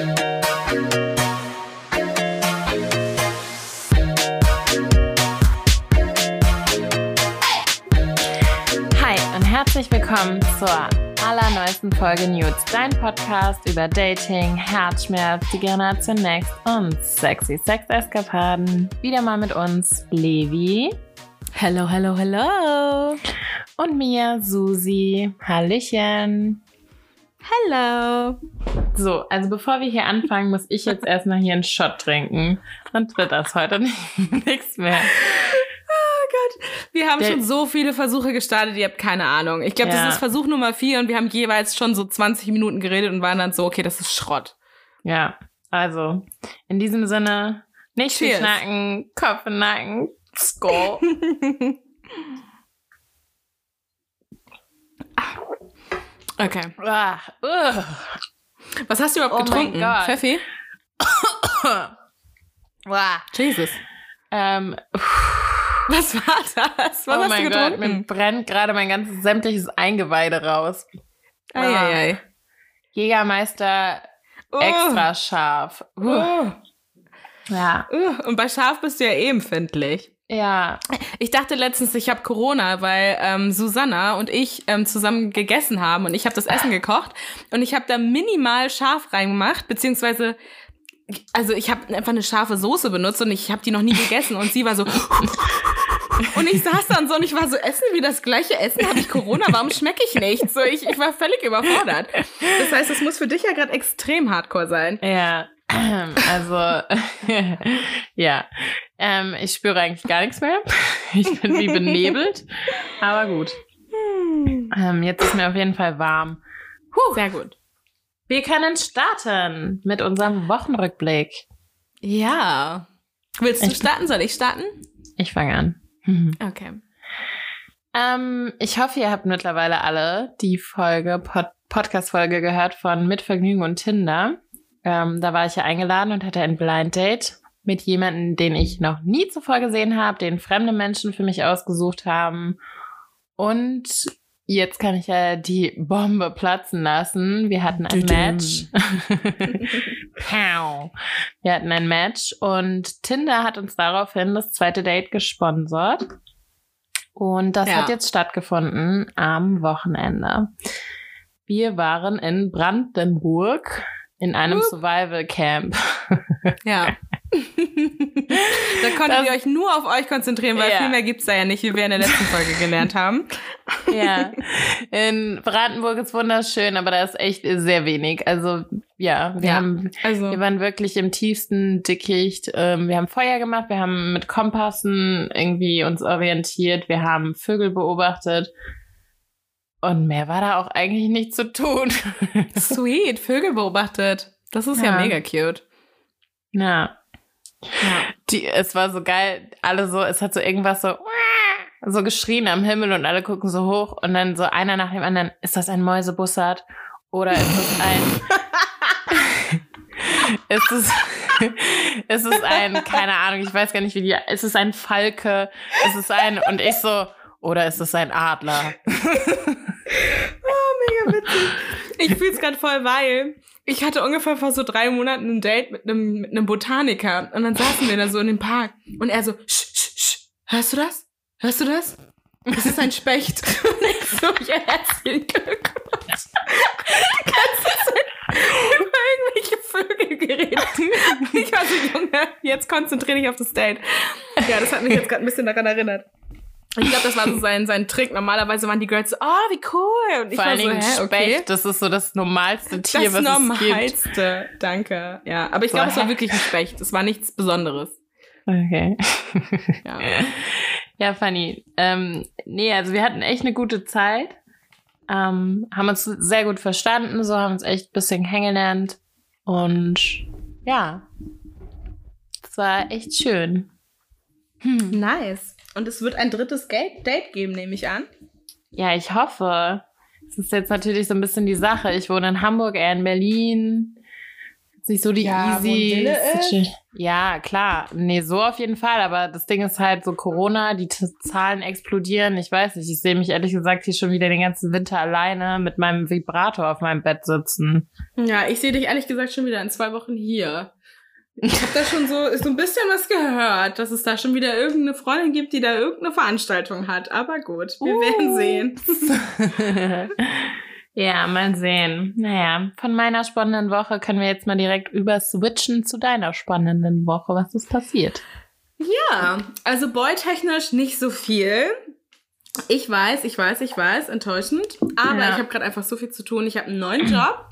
Hi und herzlich willkommen zur allerneuesten Folge Nudes, dein Podcast über Dating, Herzschmerz, die Generation Next und sexy Sex-Eskapaden. Wieder mal mit uns Levi Hello, hello, hello. und mir Susi. Hallöchen. Hello. So, also bevor wir hier anfangen, muss ich jetzt erstmal hier einen Shot trinken. Dann wird das heute nicht, nichts mehr. Wir haben Der- schon so viele Versuche gestartet, ihr habt keine Ahnung. Ich glaube, Ja. das ist Versuch Nummer vier und wir haben jeweils schon so 20 Minuten geredet und waren dann so, okay, das ist Schrott. Ja, also in diesem Sinne, nicht viel Cheers. schnacken, Kopf in Nacken, Skull. Okay. Ah. Was hast du überhaupt Oh getrunken? Gott. Pfeffi? Uah. Jesus. Ähm, Was war das? Was oh hast mein du Gott, mir getrunken? brennt gerade mein ganzes sämtliches Eingeweide raus. Eieiei. Jägermeister Oh. extra scharf. Uh, Oh. ja. Uh, Und bei Schaf bist du ja eh empfindlich. Ja. Ich dachte letztens, ich habe Corona, weil ähm, Susanna und ich ähm, zusammen gegessen haben und ich habe das Essen gekocht und ich habe da minimal Schaf reingemacht, beziehungsweise also ich habe einfach eine scharfe Soße benutzt und ich habe die noch nie gegessen und sie war so und ich saß dann so und ich war so essen wir das gleiche Essen habe ich Corona warum schmecke ich nicht so ich, ich war völlig überfordert das heißt es muss für dich ja gerade extrem Hardcore sein Ja. Also, ja. Ähm, ich spüre eigentlich gar nichts mehr. Ich bin wie benebelt. Aber gut. Ähm, jetzt ist mir auf jeden Fall warm. sehr gut Wir können starten mit unserem Wochenrückblick. ja willst du Ich- starten soll ich starten Ich fange an. Mhm. okay Ähm, ich hoffe, ihr habt mittlerweile alle die Folge, Pod Podcast-Folge gehört von Mit Vergnügen und Tinder. Ähm, da war ich ja eingeladen und hatte ein Blind Date mit jemandem, den ich noch nie zuvor gesehen habe, den fremde Menschen für mich ausgesucht haben. Und jetzt kann ich ja die Bombe platzen lassen. Wir hatten ein. Match. Pow. Wir hatten ein Match und Tinder hat uns daraufhin das zweite Date gesponsert. Und das Ja. hat jetzt stattgefunden am Wochenende. Wir waren in Brandenburg in einem. Survival Camp. Ja. Da konntet Das- ihr euch nur auf euch konzentrieren, weil Ja. viel mehr gibt's da ja nicht, wie wir in der letzten Folge gelernt haben. ja. In Brandenburg ist wunderschön, aber da ist echt sehr wenig. Also ja, wir Ja. haben Also, Wir waren wirklich im tiefsten Dickicht. Ähm, wir haben Feuer gemacht, wir haben mit Kompassen irgendwie uns orientiert, wir haben Vögel beobachtet. Und mehr war da auch eigentlich nicht zu tun. sweet, Vögel beobachtet. Das ist ja, Ja. mega cute. ja. Die, es war so geil, alle so, es hat so irgendwas so, so geschrien am Himmel und alle gucken so hoch und dann so einer nach dem anderen, ist das ein Mäusebussard oder ist es ein, ist es, ist es ein, keine Ahnung, ich weiß gar nicht wie die, ist es ein Falke, ist es ein, und ich so, oder ist es ein Adler? Mega witzig. Ich fühl's gerade voll, weil ich hatte ungefähr vor so drei Monaten ein Date mit einem, mit einem Botaniker und dann saßen wir da so in dem Park und er so, sch, sch, sch, hörst du das? Hörst du das? Das ist ein Specht. Und ich so, ja, herzlichen Glückwunsch. Die ganze Zeit über irgendwelche Vögel geredet. Ich war so, Junge, jetzt konzentrier dich auf das Date. Ja, das hat mich jetzt gerade ein bisschen daran erinnert. Ich glaube, das war so sein, sein Trick. Normalerweise waren die Girls so, oh, wie cool. Und ich Vor war allen so, Dingen hä, okay. Specht, das ist so das normalste Tier, Das was es gibt. Normalste. Danke. Ja, aber ich So, glaube, es war wirklich ein Specht. Es war nichts Besonderes. Okay. Ja. Ja, funny. Ähm, nee, also wir hatten echt eine gute Zeit. Ähm, haben uns sehr gut verstanden, so haben uns echt ein bisschen kennengelernt. Und ja, es war echt schön. Hm. Nice. Und es wird ein drittes Date geben, nehme ich an. Ja, ich hoffe. Es ist jetzt natürlich so ein bisschen die Sache. Ich wohne in Hamburg, er in Berlin. Nicht so die Ja, easy. Ist. Ja, klar. Nee, so auf jeden Fall. Aber das Ding ist halt so Corona, die T Zahlen explodieren. Ich weiß nicht. Ich sehe mich ehrlich gesagt hier schon wieder den ganzen Winter alleine mit meinem Vibrator auf meinem Bett sitzen. Ja, ich sehe dich ehrlich gesagt schon wieder in zwei Wochen hier. Ich habe da schon so, so ein bisschen was gehört, dass es da schon wieder irgendeine Freundin gibt, die da irgendeine Veranstaltung hat. Aber gut, wir Uh. werden sehen. ja, mal sehen. Naja, von meiner spannenden Woche können wir jetzt mal direkt überswitchen zu deiner spannenden Woche. Was ist passiert? Ja, also boytechnisch nicht so viel. Ich weiß, ich weiß, ich weiß, enttäuschend. Aber Ja. ich habe gerade einfach so viel zu tun. Ich habe einen neuen Job.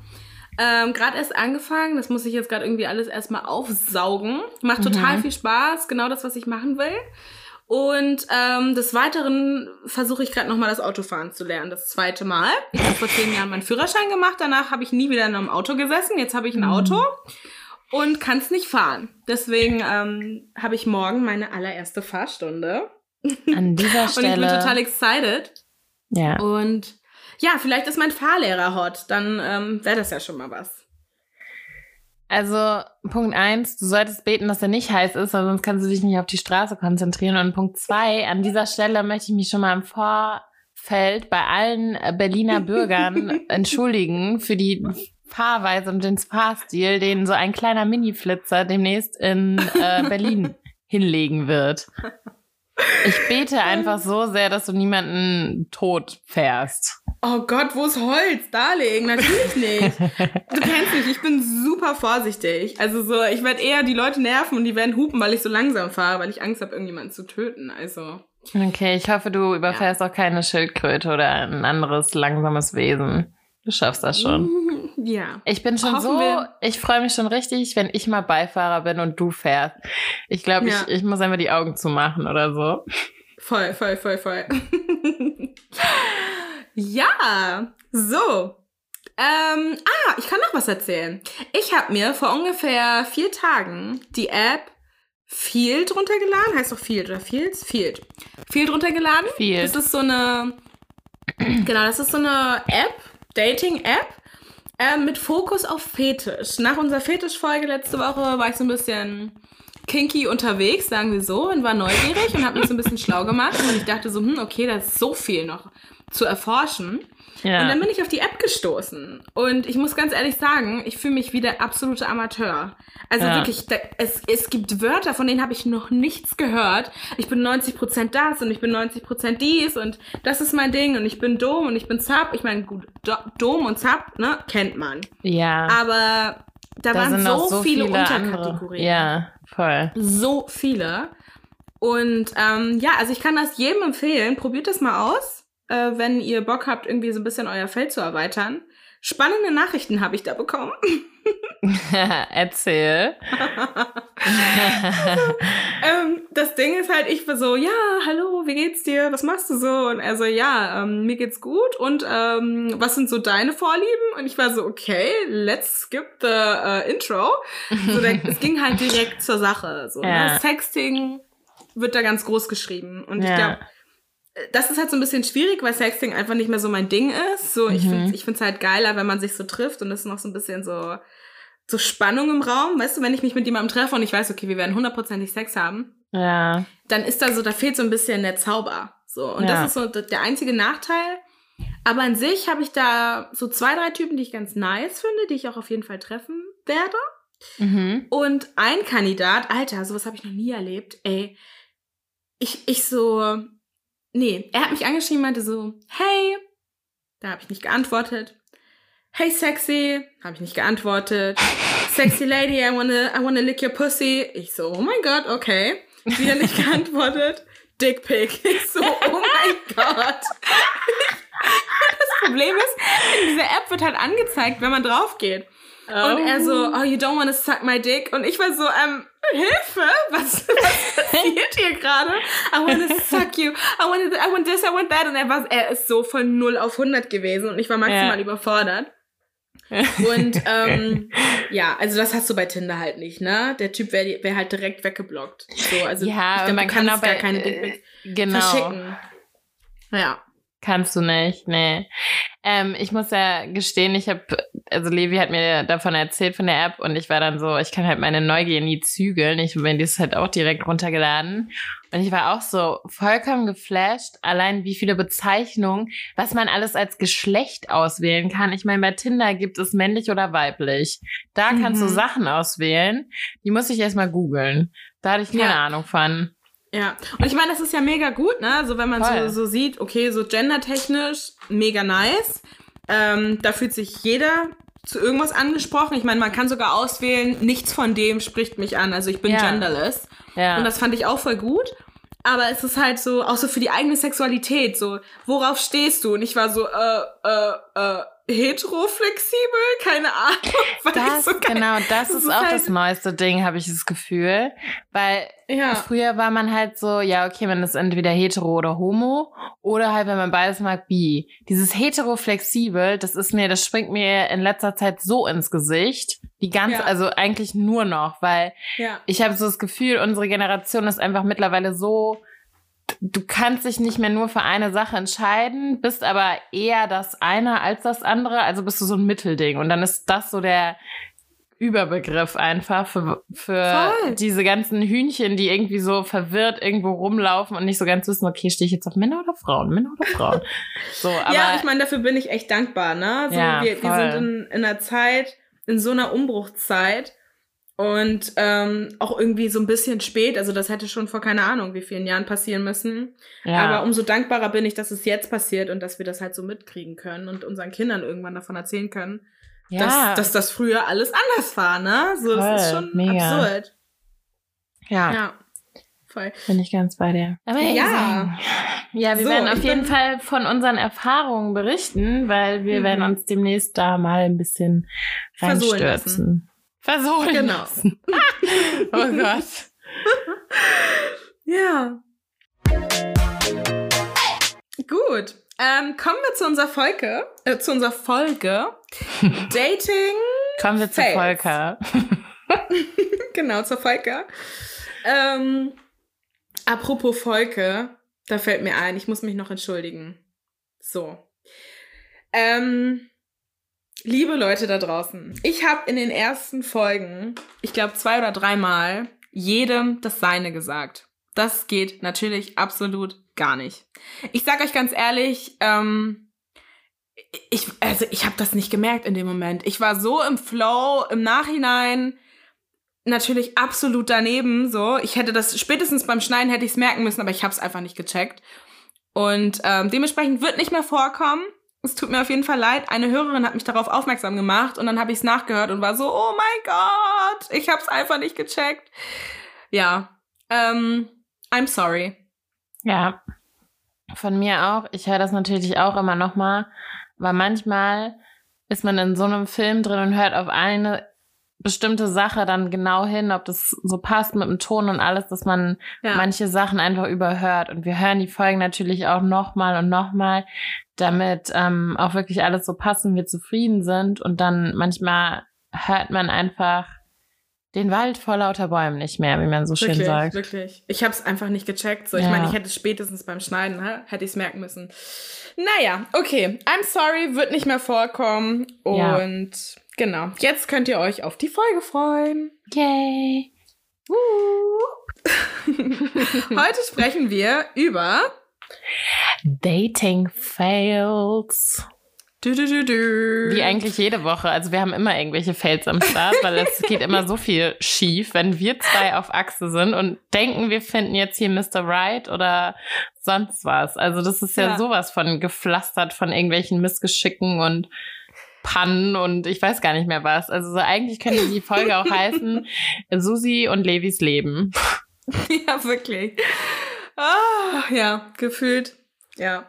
Ähm, gerade erst angefangen. Das muss ich jetzt gerade irgendwie alles erstmal aufsaugen. Macht total Mhm. viel Spaß. Genau das, was ich machen will. Und ähm, des Weiteren versuche ich gerade nochmal das Autofahren zu lernen. Das zweite Mal. Ich habe vor zehn Jahren meinen Führerschein gemacht. Danach habe ich nie wieder in einem Auto gesessen. Jetzt habe ich ein Mhm. Auto und kann es nicht fahren. Deswegen ähm, habe ich morgen meine allererste Fahrstunde. An dieser Und Stelle. ich bin total excited. ja. Und ja, vielleicht ist mein Fahrlehrer hot. Dann ähm, wäre das ja schon mal was. Also, Punkt eins, du solltest beten, dass er nicht heiß ist, weil sonst kannst du dich nicht auf die Straße konzentrieren. Und Punkt zwei, an dieser Stelle möchte ich mich schon mal im Vorfeld bei allen Berliner Bürgern entschuldigen für die Fahrweise und den Fahrstil, den so ein kleiner Mini-Flitzer demnächst in äh, Berlin hinlegen wird. Ich bete einfach so sehr, dass du niemanden tot fährst. Oh Gott, wo ist Holz? Darlegen, natürlich nicht. Du kennst mich, ich bin super vorsichtig. Also so, ich werde eher die Leute nerven und die werden hupen, weil ich so langsam fahre, weil ich Angst habe, irgendjemanden zu töten. Also. Okay, ich hoffe, du überfährst auch keine Schildkröte oder ein anderes langsames Wesen. Du schaffst das schon. Ja. Ich bin schon Hoffen so, wir. ich freue mich schon richtig, wenn ich mal Beifahrer bin und du fährst. Ich glaube, Ja. ich, ich muss einfach die Augen zumachen oder so. Voll, voll, voll, voll. ja, so. Ähm, ah, ich kann noch was erzählen. Ich habe mir vor ungefähr vier Tagen die App Field runtergeladen. Heißt doch Field oder Fields? Field. Field runtergeladen. Field. Das ist so eine, genau, das ist so eine App, Dating-App, äh, mit Fokus auf Fetisch. Nach unserer Fetisch-Folge letzte Woche war ich so ein bisschen kinky unterwegs, sagen wir so, und war neugierig und habe mich so ein bisschen schlau gemacht. Und ich dachte so, hm, okay, da ist so viel noch zu erforschen. Ja. Und dann bin ich auf die App gestoßen. Und ich muss ganz ehrlich sagen, ich fühle mich wie der absolute Amateur. Also Ja. wirklich, da, es, es gibt Wörter, von denen habe ich noch nichts gehört. Ich bin 90% das und ich bin 90% dies und das ist mein Ding und ich bin Dom und ich bin Zap. Ich meine, gut, Do Dom und Zap, ne, kennt man. ja. Aber da, da waren so, so viele, viele, andere. Unterkategorien. Ja, voll. So viele. Und ähm, ja, also ich kann das jedem empfehlen. Probiert das mal aus, äh, wenn ihr Bock habt, irgendwie so ein bisschen euer Feld zu erweitern. Spannende Nachrichten habe ich da bekommen. Erzähl. ähm, das Ding ist halt, ich war so, ja, hallo, wie geht's dir? Was machst du so? Und er so, ja, ähm, mir geht's gut. Und ähm, was sind so deine Vorlieben? Und ich war so, okay, let's skip the äh, intro. So, der, es ging halt direkt zur Sache. So, Ja. ne? Sexting wird da ganz groß geschrieben. Und ich Ja. glaube, das ist halt so ein bisschen schwierig, weil Sexting einfach nicht mehr so mein Ding ist. So, ich Mhm. finde ich find's halt geiler, wenn man sich so trifft und es ist noch so ein bisschen so, so Spannung im Raum. Weißt du, wenn ich mich mit jemandem treffe und ich weiß, okay, wir werden hundertprozentig Sex haben, Ja. dann ist da so, da fehlt so ein bisschen der Zauber. So, und Ja. das ist so der einzige Nachteil. Aber an sich habe ich da so zwei, drei Typen, die ich ganz nice finde, die ich auch auf jeden Fall treffen werde. Mhm. Und ein Kandidat, Alter, sowas habe ich noch nie erlebt, ey. Ich, ich so, nee, er hat mich angeschrieben, meinte so, hey, da habe ich nicht geantwortet. Hey, sexy, habe ich nicht geantwortet. Sexy lady, I wanna, I wanna lick your pussy. Ich so, oh mein Gott, okay. Wieder nicht geantwortet. Dick Pic. Ich so, oh mein Gott. Das Problem ist, in dieser App wird halt angezeigt, wenn man drauf geht. Und er so, oh, you don't wanna suck my dick. Und ich war so, ähm, Hilfe, was, was passiert hier gerade? I wanna suck you. I want, I want this, I want that. Und er war, er ist so von 0 auf 100 gewesen und ich war maximal Ja. überfordert. Und ähm, ja, also das hast du bei Tinder halt nicht, ne? Der Typ wäre wär halt direkt weggeblockt. So, also ja, ich glaub, man kann aber gar keine äh, genau. verschicken. Ja. Kannst du nicht, nee. Ähm, ich muss ja gestehen, ich habe, also Levi hat mir davon erzählt von der App und ich war dann so, ich kann halt meine Neugier nie zügeln. Ich bin das halt auch direkt runtergeladen. Und ich war auch so vollkommen geflasht, allein wie viele Bezeichnungen, was man alles als Geschlecht auswählen kann. Ich meine, bei Tinder gibt es männlich oder weiblich. Da kannst du Mhm. Sachen auswählen. Die muss ich erstmal googeln. Da hatte ich keine Ja. Ahnung von. Ja, und ich meine, das ist ja mega gut, ne? Also wenn man Voll. so, so sieht, okay, so gendertechnisch, mega nice. Ähm, da fühlt sich jeder zu irgendwas angesprochen. Ich meine, man kann sogar auswählen, nichts von dem spricht mich an. Also ich bin Ja. genderless. Ja. Und das fand ich auch voll gut. Aber es ist halt so, auch so für die eigene Sexualität, so, worauf stehst du? Und ich war so, äh, äh, äh, heteroflexibel? Keine Ahnung. Das, so geil- genau, das, das ist ist auch halt- das neueste Ding, habe ich das Gefühl. Weil Ja. früher war man halt so, ja, okay, man ist entweder hetero oder homo oder halt, wenn man beides mag, bi. Dieses hetero-flexibel, das ist mir, das springt mir in letzter Zeit so ins Gesicht. Die ganze, Ja. also eigentlich nur noch, weil Ja. ich habe so das Gefühl, unsere Generation ist einfach mittlerweile so, du kannst dich nicht mehr nur für eine Sache entscheiden, bist aber eher das eine als das andere, also bist du so ein Mittelding und dann ist das so der Überbegriff einfach für, für Voll. diese ganzen Hühnchen, die irgendwie so verwirrt irgendwo rumlaufen und nicht so ganz wissen, okay, stehe ich jetzt auf Männer oder Frauen, Männer oder Frauen. So, aber ja, ich meine, dafür bin ich echt dankbar, ne? So, Ja, wir, wir sind in, in einer Zeit, in so einer Umbruchszeit und ähm, auch irgendwie so ein bisschen spät. Also das hätte schon vor keine Ahnung, wie vielen Jahren passieren müssen. ja, Aber umso dankbarer bin ich, dass es jetzt passiert und dass wir das halt so mitkriegen können und unseren Kindern irgendwann davon erzählen können, ja, dass, dass das früher alles anders war, ne? So, das ist Voll, schon mega. absurd. ja, Ja. Voll. bin ich ganz bei dir. Aber Ja. Ja, wir So, werden auf jeden Fall von unseren Erfahrungen berichten, weil wir Mhm. werden uns demnächst da mal ein bisschen Versohlen reinstürzen. Versohlen Genau. lassen. oh Gott. Ja. Gut. Ähm, kommen wir zu unserer Folge. Äh, zu unserer Folge. Dating. Kommen wir zu Fails. Volker. genau, zur Folge. Ähm, apropos Volke, da fällt mir ein, ich muss mich noch entschuldigen. So. Ähm, liebe Leute da draußen, ich habe in den ersten Folgen, ich glaube zwei oder dreimal, jedem das Seine gesagt. Das geht natürlich absolut gar nicht. Ich sag euch ganz ehrlich, ähm, ich, also ich habe das nicht gemerkt in dem Moment. Ich war so im Flow, im Nachhinein natürlich absolut daneben. So, ich hätte das spätestens beim Schneiden hätte ich es merken müssen, aber ich habe es einfach nicht gecheckt. Und ähm, dementsprechend wird nicht mehr vorkommen. Es tut mir auf jeden Fall leid. Eine Hörerin hat mich darauf aufmerksam gemacht und dann habe ich es nachgehört und war so, oh mein Gott, ich habe es einfach nicht gecheckt. Ja, ähm, I'm sorry. Ja. Von mir auch. Ich höre das natürlich auch immer noch mal, weil manchmal ist man in so einem Film drin und hört auf eine bestimmte Sache dann genau hin, ob das so passt mit dem Ton und alles, dass man Ja. manche Sachen einfach überhört. Und wir hören die Folgen natürlich auch nochmal und nochmal, damit ähm, auch wirklich alles so passt und wir zufrieden sind. Und dann manchmal hört man einfach den Wald vor lauter Bäumen nicht mehr, wie man so schön wirklich, sagt. wirklich. Ich habe es einfach nicht gecheckt. So, ich Ja. meine, ich hätte es spätestens beim Schneiden, hä, hätte ich es merken müssen. Naja, okay. I'm sorry, wird nicht mehr vorkommen. Ja. Und genau, jetzt könnt ihr euch auf die Folge freuen. Yay! Heute sprechen wir über Dating Fails. du, du, du, du. Wie eigentlich jede Woche. Also wir haben immer irgendwelche Fails am Start, weil es geht immer so viel schief, wenn wir zwei auf Achse sind und denken, wir finden jetzt hier Mr. Right oder sonst was. Also das ist ja, Ja. sowas von gepflastert von irgendwelchen Missgeschicken und Pannen und ich weiß gar nicht mehr was. Also so eigentlich könnte die Folge auch heißen Susi und Levis Leben. Ja, wirklich. Ah, ja, gefühlt. Ja.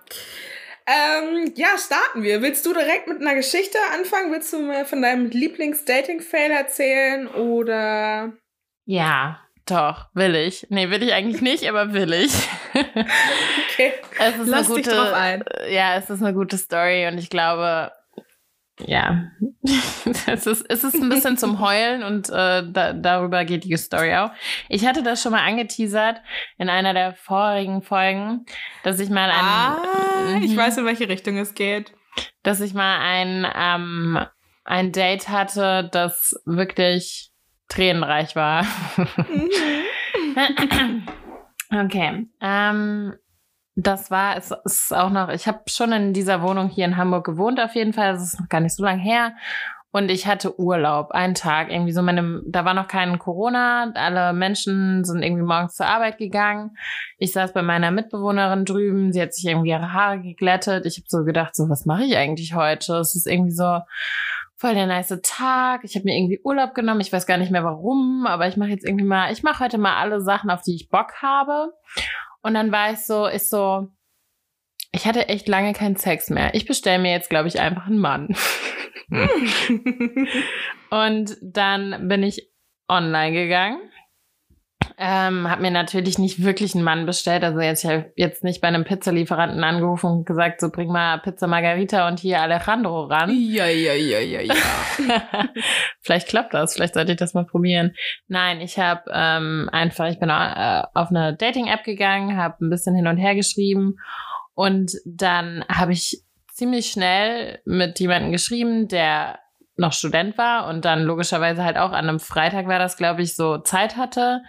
Ähm, ja, starten wir. Willst du direkt mit einer Geschichte anfangen? Willst du mir von deinem Lieblings-Dating-Fail erzählen oder? Ja, doch, will ich. Nee, will ich eigentlich nicht, aber will ich. Okay. Es ist Lass eine dich gute, drauf ein. Ja, es ist eine gute Story und ich glaube, ja, es ist, es ist ein bisschen zum Heulen und äh, da, darüber geht die Story auch. Ich hatte das schon mal angeteasert in einer der vorigen Folgen, dass ich mal ein. Ah, ich mhm. weiß, in welche Richtung es geht. Dass ich mal ein, ähm, ein Date hatte, das wirklich tränenreich war. Mhm. okay. Ähm, das war, es ist auch noch, ich habe schon in dieser Wohnung hier in Hamburg gewohnt auf jeden Fall, das ist noch gar nicht so lange her. Und ich hatte Urlaub, einen Tag, irgendwie so meine, da war noch kein Corona, alle Menschen sind irgendwie morgens zur Arbeit gegangen. Ich saß bei meiner Mitbewohnerin drüben, sie hat sich irgendwie ihre Haare geglättet. Ich habe so gedacht, so, was mache ich eigentlich heute? Es ist irgendwie so voll der nice Tag. Ich habe mir irgendwie Urlaub genommen, ich weiß gar nicht mehr warum, aber ich mache jetzt irgendwie mal, ich mache heute mal alle Sachen, auf die ich Bock habe. Und dann war ich so, ist so, ich hatte echt lange keinen Sex mehr. Ich bestelle mir jetzt, glaube ich, einfach einen Mann. und dann bin ich online gegangen ähm, habe mir natürlich nicht wirklich einen Mann bestellt. Also jetzt, ich habe jetzt nicht bei einem Pizzalieferanten angerufen und gesagt, so bring mal Pizza Margarita und hier Alejandro ran. Ja, ja, ja, ja, ja. vielleicht klappt das, vielleicht sollte ich das mal probieren. Nein, ich habe ähm, einfach, ich bin äh, auf eine Dating-App gegangen, habe ein bisschen hin und her geschrieben und dann habe ich ziemlich schnell mit jemandem geschrieben, der noch Student war und dann logischerweise halt auch an einem Freitag war das, glaube ich, so Zeit hatte.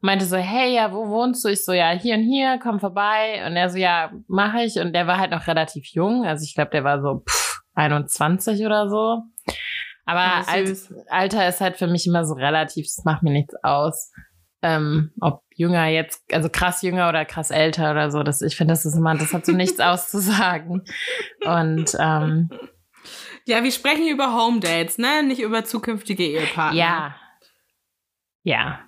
Meinte so, hey, ja, wo wohnst du? Ich so, ja, hier und hier, komm vorbei. Und er so, ja, mache ich. Und der war halt noch relativ jung. Also ich glaube, der war so pff, 21 oder so. Aber ja, Alt, Alter ist halt für mich immer so relativ, das macht mir nichts aus. Ähm, ob jünger jetzt, also krass jünger oder krass älter oder so. Das, ich finde, das ist immer, das hat so nichts auszusagen. Und ähm, ja, wir sprechen über Home Dates, ne? Nicht über zukünftige Ehepartner. Ja. Ja.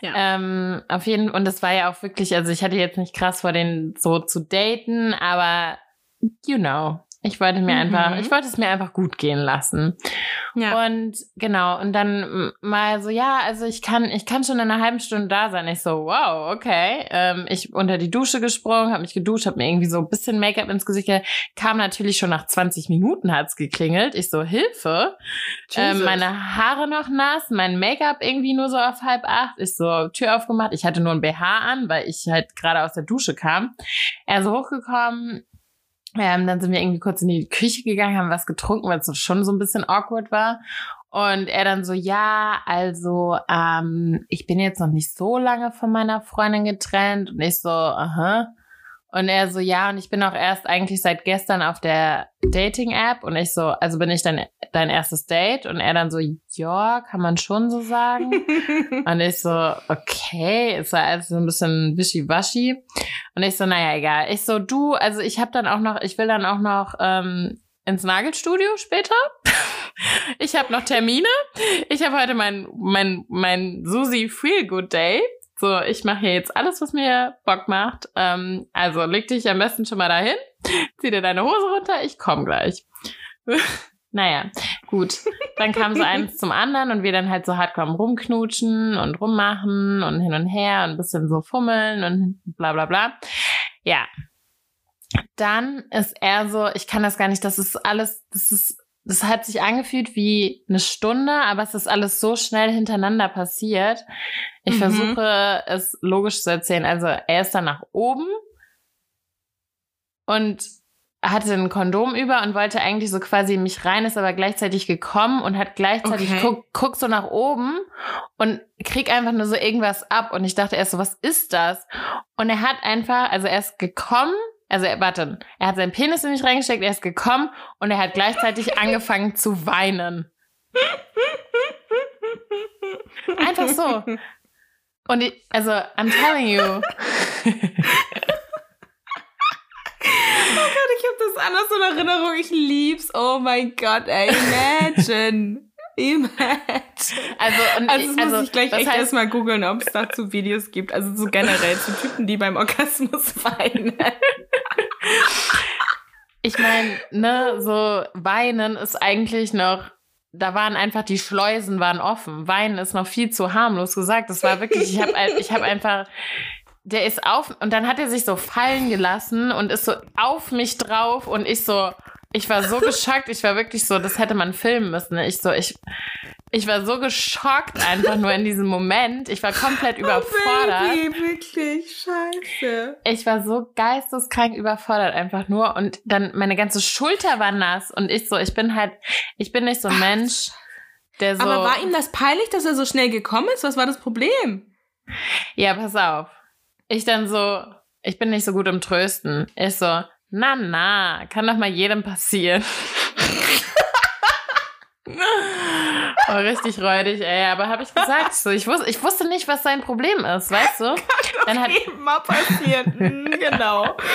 Ja. Ähm, auf jeden und es war ja auch wirklich, also ich hatte jetzt nicht krass vor, den so zu daten, aber you know. Ich wollte mir mhm. einfach, ich wollte es mir einfach gut gehen lassen. Ja. Und genau, und dann mal so, ja, also ich kann, ich kann schon in einer halben Stunde da sein. Ich so, wow, okay. Ähm, ich unter die Dusche gesprungen, habe mich geduscht, habe mir irgendwie so ein bisschen Make-up ins Gesicht kam natürlich schon nach 20 Minuten hat's geklingelt. Ich so, Hilfe. Ähm, meine Haare noch nass, mein Make-up irgendwie nur so auf halb acht. Ich so, Tür aufgemacht. Ich hatte nur ein BH an, weil ich halt gerade aus der Dusche kam. Er so hochgekommen, ähm, dann sind wir irgendwie kurz in die Küche gegangen, haben was getrunken, weil es schon so ein bisschen awkward war. Und er dann so, ja, also ähm, ich bin jetzt noch nicht so lange von meiner Freundin getrennt. Und ich so, aha. Und er so, ja, und ich bin auch erst eigentlich seit gestern auf der Dating-App. Und ich so, also bin ich dein, dein erstes Date? Und er dann so, ja, kann man schon so sagen. und ich so, okay, ist war also so ein bisschen wischiwaschi. Und ich so, naja, egal. Ich so, du, also ich habe dann auch noch, ich will dann auch noch ähm, ins Nagelstudio später. ich habe noch Termine. Ich habe heute mein, mein, mein Susi Feel Good Day. So, ich mache hier jetzt alles, was mir Bock macht. Ähm, also leg dich am besten schon mal dahin, zieh dir deine Hose runter, ich komm gleich. naja, gut. Dann kam so eins zum anderen und wir dann halt so hardcore rumknutschen und rummachen und hin und her und ein bisschen so fummeln und bla bla bla. Ja. Dann ist er so, ich kann das gar nicht, das ist alles, das ist das hat sich angefühlt wie eine Stunde, aber es ist alles so schnell hintereinander passiert. Ich mhm. versuche es logisch zu erzählen. Also er ist dann nach oben und hatte ein Kondom über und wollte eigentlich so quasi mich rein, ist aber gleichzeitig gekommen und hat gleichzeitig okay. guck, guck so nach oben und krieg einfach nur so irgendwas ab und ich dachte erst so, was ist das? Und er hat einfach, also er ist gekommen also er, warte, er hat seinen Penis in mich reingesteckt, er ist gekommen und er hat gleichzeitig angefangen zu weinen. Einfach so. Und ich, also, I'm telling you. oh Gott, ich habe das anders in Erinnerung. Ich lieb's. Oh mein Gott, ey, imagine. Imagine. Also, und also das also, muss ich gleich echt heißt, erstmal googeln, ob es dazu Videos gibt. Also so generell zu Typen, die beim Orgasmus weinen. Ich meine, ne, so weinen ist eigentlich noch da waren einfach die Schleusen waren offen. Weinen ist noch viel zu harmlos gesagt. Das war wirklich, ich habe ich hab einfach, der ist auf und dann hat er sich so fallen gelassen und ist so auf mich drauf und ich so, ich war so geschockt, ich war wirklich so, das hätte man filmen müssen. Ne? Ich so, ich, ich war so geschockt einfach nur in diesem Moment. Ich war komplett überfordert. Oh, Baby, wirklich, scheiße. Ich war so geisteskrank überfordert einfach nur und dann meine ganze Schulter war nass und ich so, ich bin halt, ich bin nicht so ein Mensch, der so. Aber war ihm das peinlich, dass er so schnell gekommen ist? Was war das Problem? Ja, pass auf. Ich dann so, ich bin nicht so gut im Trösten. Ich so, na, na, kann doch mal jedem passieren. oh, richtig räudig, ey. Aber habe ich gesagt, so, ich, wus ich wusste nicht, was sein Problem ist, weißt du? Kann doch Dann hat- jedem mal passieren. Hm, genau.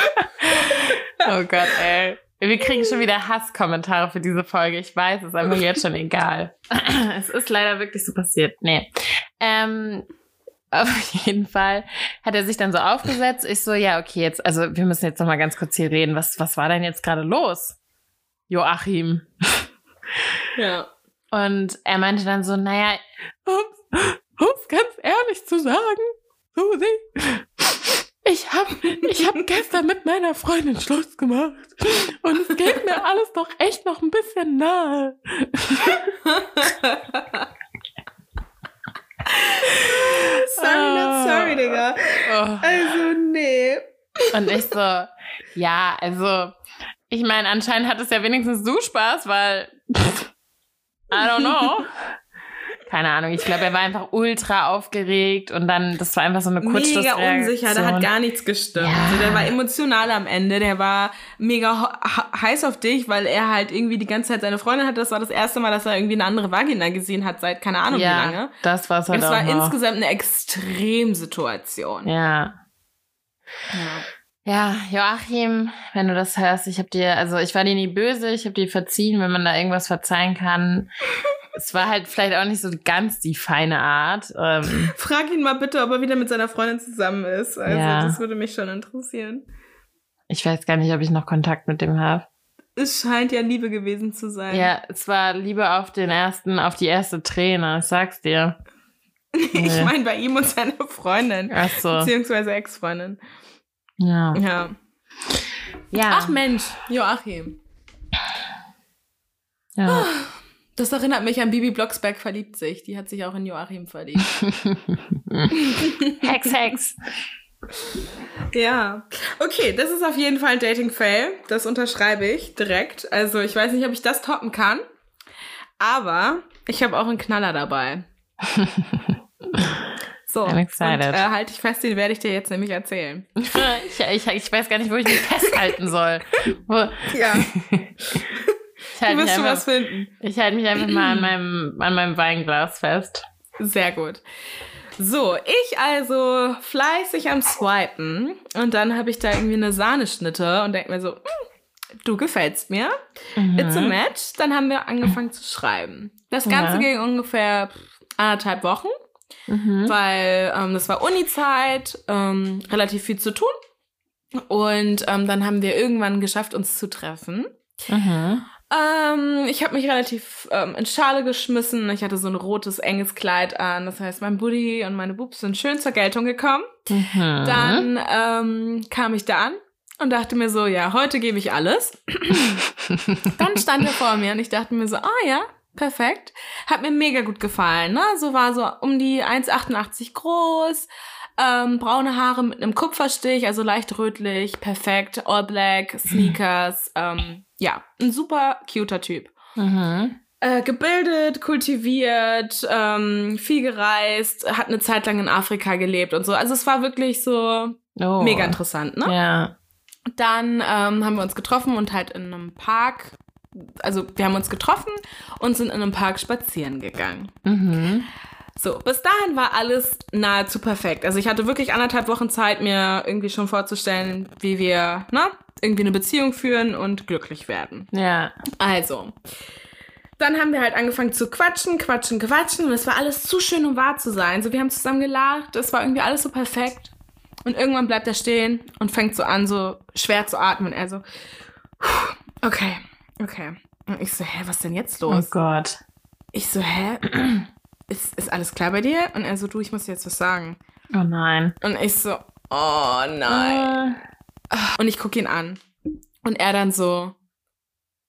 Oh Gott, ey. Wir kriegen schon wieder Hasskommentare für diese Folge. Ich weiß, es ist einfach jetzt schon egal. es ist leider wirklich so passiert. Nee. Ähm, auf jeden Fall hat er sich dann so aufgesetzt. Ich so, ja, okay, jetzt, also wir müssen jetzt noch mal ganz kurz hier reden. Was, was war denn jetzt gerade los? Joachim. Ja. Und er meinte dann so, naja, um's, um's ganz ehrlich zu sagen, Susi, ich hab, ich hab gestern mit meiner Freundin Schluss gemacht. Und es geht mir alles doch echt noch ein bisschen nahe. sorry, not sorry, Digga. Oh. Also, nee. Und ich so, ja, also, ich meine, anscheinend hattest ja wenigstens du Spaß, weil, I don't know. Keine Ahnung, ich glaube, er war einfach ultra aufgeregt und dann, das war einfach so eine Mega Kurzschlussreaktion. unsicher, da hat gar nichts gestimmt. Ja. Also, der war emotional am Ende, der war mega heiß auf dich, weil er halt irgendwie die ganze Zeit seine Freundin hatte. Das war das erste Mal, dass er irgendwie eine andere Vagina gesehen hat, seit keine Ahnung ja, wie lange. das war's halt auch war noch. insgesamt eine Extremsituation. Ja. Ja. Ja, Joachim, wenn du das hörst, ich habe dir, also ich war dir nie böse, ich habe dir verziehen, wenn man da irgendwas verzeihen kann. Es war halt vielleicht auch nicht so ganz die feine Art. Ähm, Frag ihn mal bitte, ob er wieder mit seiner Freundin zusammen ist. Also, Ja. das würde mich schon interessieren. ich weiß gar nicht, ob ich noch Kontakt mit dem habe. Es scheint ja Liebe gewesen zu sein. Ja, es war Liebe auf den ersten, auf die erste Träne, ich sag's dir. Ich meine bei ihm und seiner Freundin. Ach so. Beziehungsweise Ex-Freundin. Ja. Ja. Ja. Ach Mensch, Joachim. ja. Das erinnert mich an Bibi Blocksberg verliebt sich. Die hat sich auch in Joachim verliebt. Hex, Hex. ja. Okay, das ist auf jeden Fall ein Dating-Fail. Das unterschreibe ich direkt. Also ich weiß nicht, ob ich das toppen kann. Aber ich habe auch einen Knaller dabei. So, I'm und, excited. äh, halt dich fest, den werde ich dir jetzt nämlich erzählen. Ich, ich, ich weiß gar nicht, wo ich mich festhalten soll. Wo, Ja, ich du wirst schon was einfach- finden. ich halte mich einfach mal an meinem, an meinem Weinglas fest. Sehr gut. So, ich also fleißig am Swipen und dann habe ich da irgendwie eine Sahneschnitte und denke mir so, "Hm, du gefällst mir, it's a Mhm. match. Dann haben wir angefangen zu schreiben. Das Ganze Ja. ging ungefähr anderthalb Wochen, Mhm. weil ähm, das war Uni-Zeit, ähm, relativ viel zu tun. Und ähm, dann haben wir irgendwann geschafft, uns zu treffen. Mhm. Ähm, ich habe mich relativ ähm, in Schale geschmissen. Ich hatte so ein rotes, enges Kleid an. Das heißt, mein Buddy und meine Boobs sind schön zur Geltung gekommen. Mhm. Dann ähm, kam ich da an und dachte mir so, ja, heute gebe ich alles. Dann stand er vor mir und ich dachte mir so, ah ja, perfekt. Hat mir mega gut gefallen. Ne? So war so um die 1,88 groß. Ähm, braune Haare mit einem Kupferstich, also leicht rötlich, perfekt, all black, Sneakers, ähm, ja, ein super cuter Typ. Mhm. Äh, gebildet, kultiviert, ähm, viel gereist, hat eine Zeit lang in Afrika gelebt und so. Also es war wirklich so Oh. mega interessant, ne? Ja. Dann ähm, haben wir uns getroffen und halt in einem Park, also wir haben uns getroffen und sind in einem Park spazieren gegangen. Mhm. So, bis dahin war alles nahezu perfekt. Also ich hatte wirklich anderthalb Wochen Zeit, mir irgendwie schon vorzustellen, wie wir, ne, irgendwie eine Beziehung führen und glücklich werden. Ja. Also, dann haben wir halt angefangen zu quatschen, quatschen, quatschen und es war alles zu schön, um wahr zu sein. So, wir haben zusammen gelacht, es war irgendwie alles so perfekt. Und irgendwann bleibt er stehen und fängt so an, so schwer zu atmen. Er so, okay, okay. Und ich so, hä, was denn jetzt Oh los? Gott. Ich so, hä? Ist, ist alles klar bei dir? Und er so, du, ich muss dir jetzt was sagen. Oh nein. Und ich so, oh nein. Äh, Und ich gucke ihn an. Und er dann so,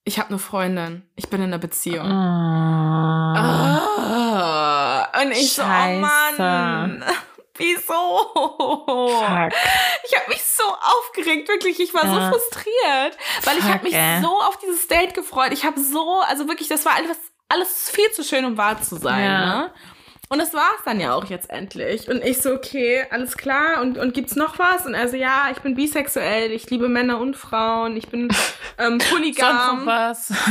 ich habe eine Freundin. Ich bin in einer Beziehung. Oh. Ah. Und ich so, oh Scheiße. Mann. Wieso? Fuck. Ich habe mich so aufgeregt, wirklich. Ich war so Ja. frustriert, weil ich habe Fuck, mich ey. so auf dieses Date gefreut. Ich habe so, also wirklich, das war alles, alles viel zu schön, um wahr zu sein. Ja. Ne? Und das war's dann ja auch jetzt endlich. Und ich so, okay, alles klar. Und, und gibt's noch was? Und also ja, ich bin bisexuell, ich liebe Männer und Frauen, ich bin ähm, polygam. was?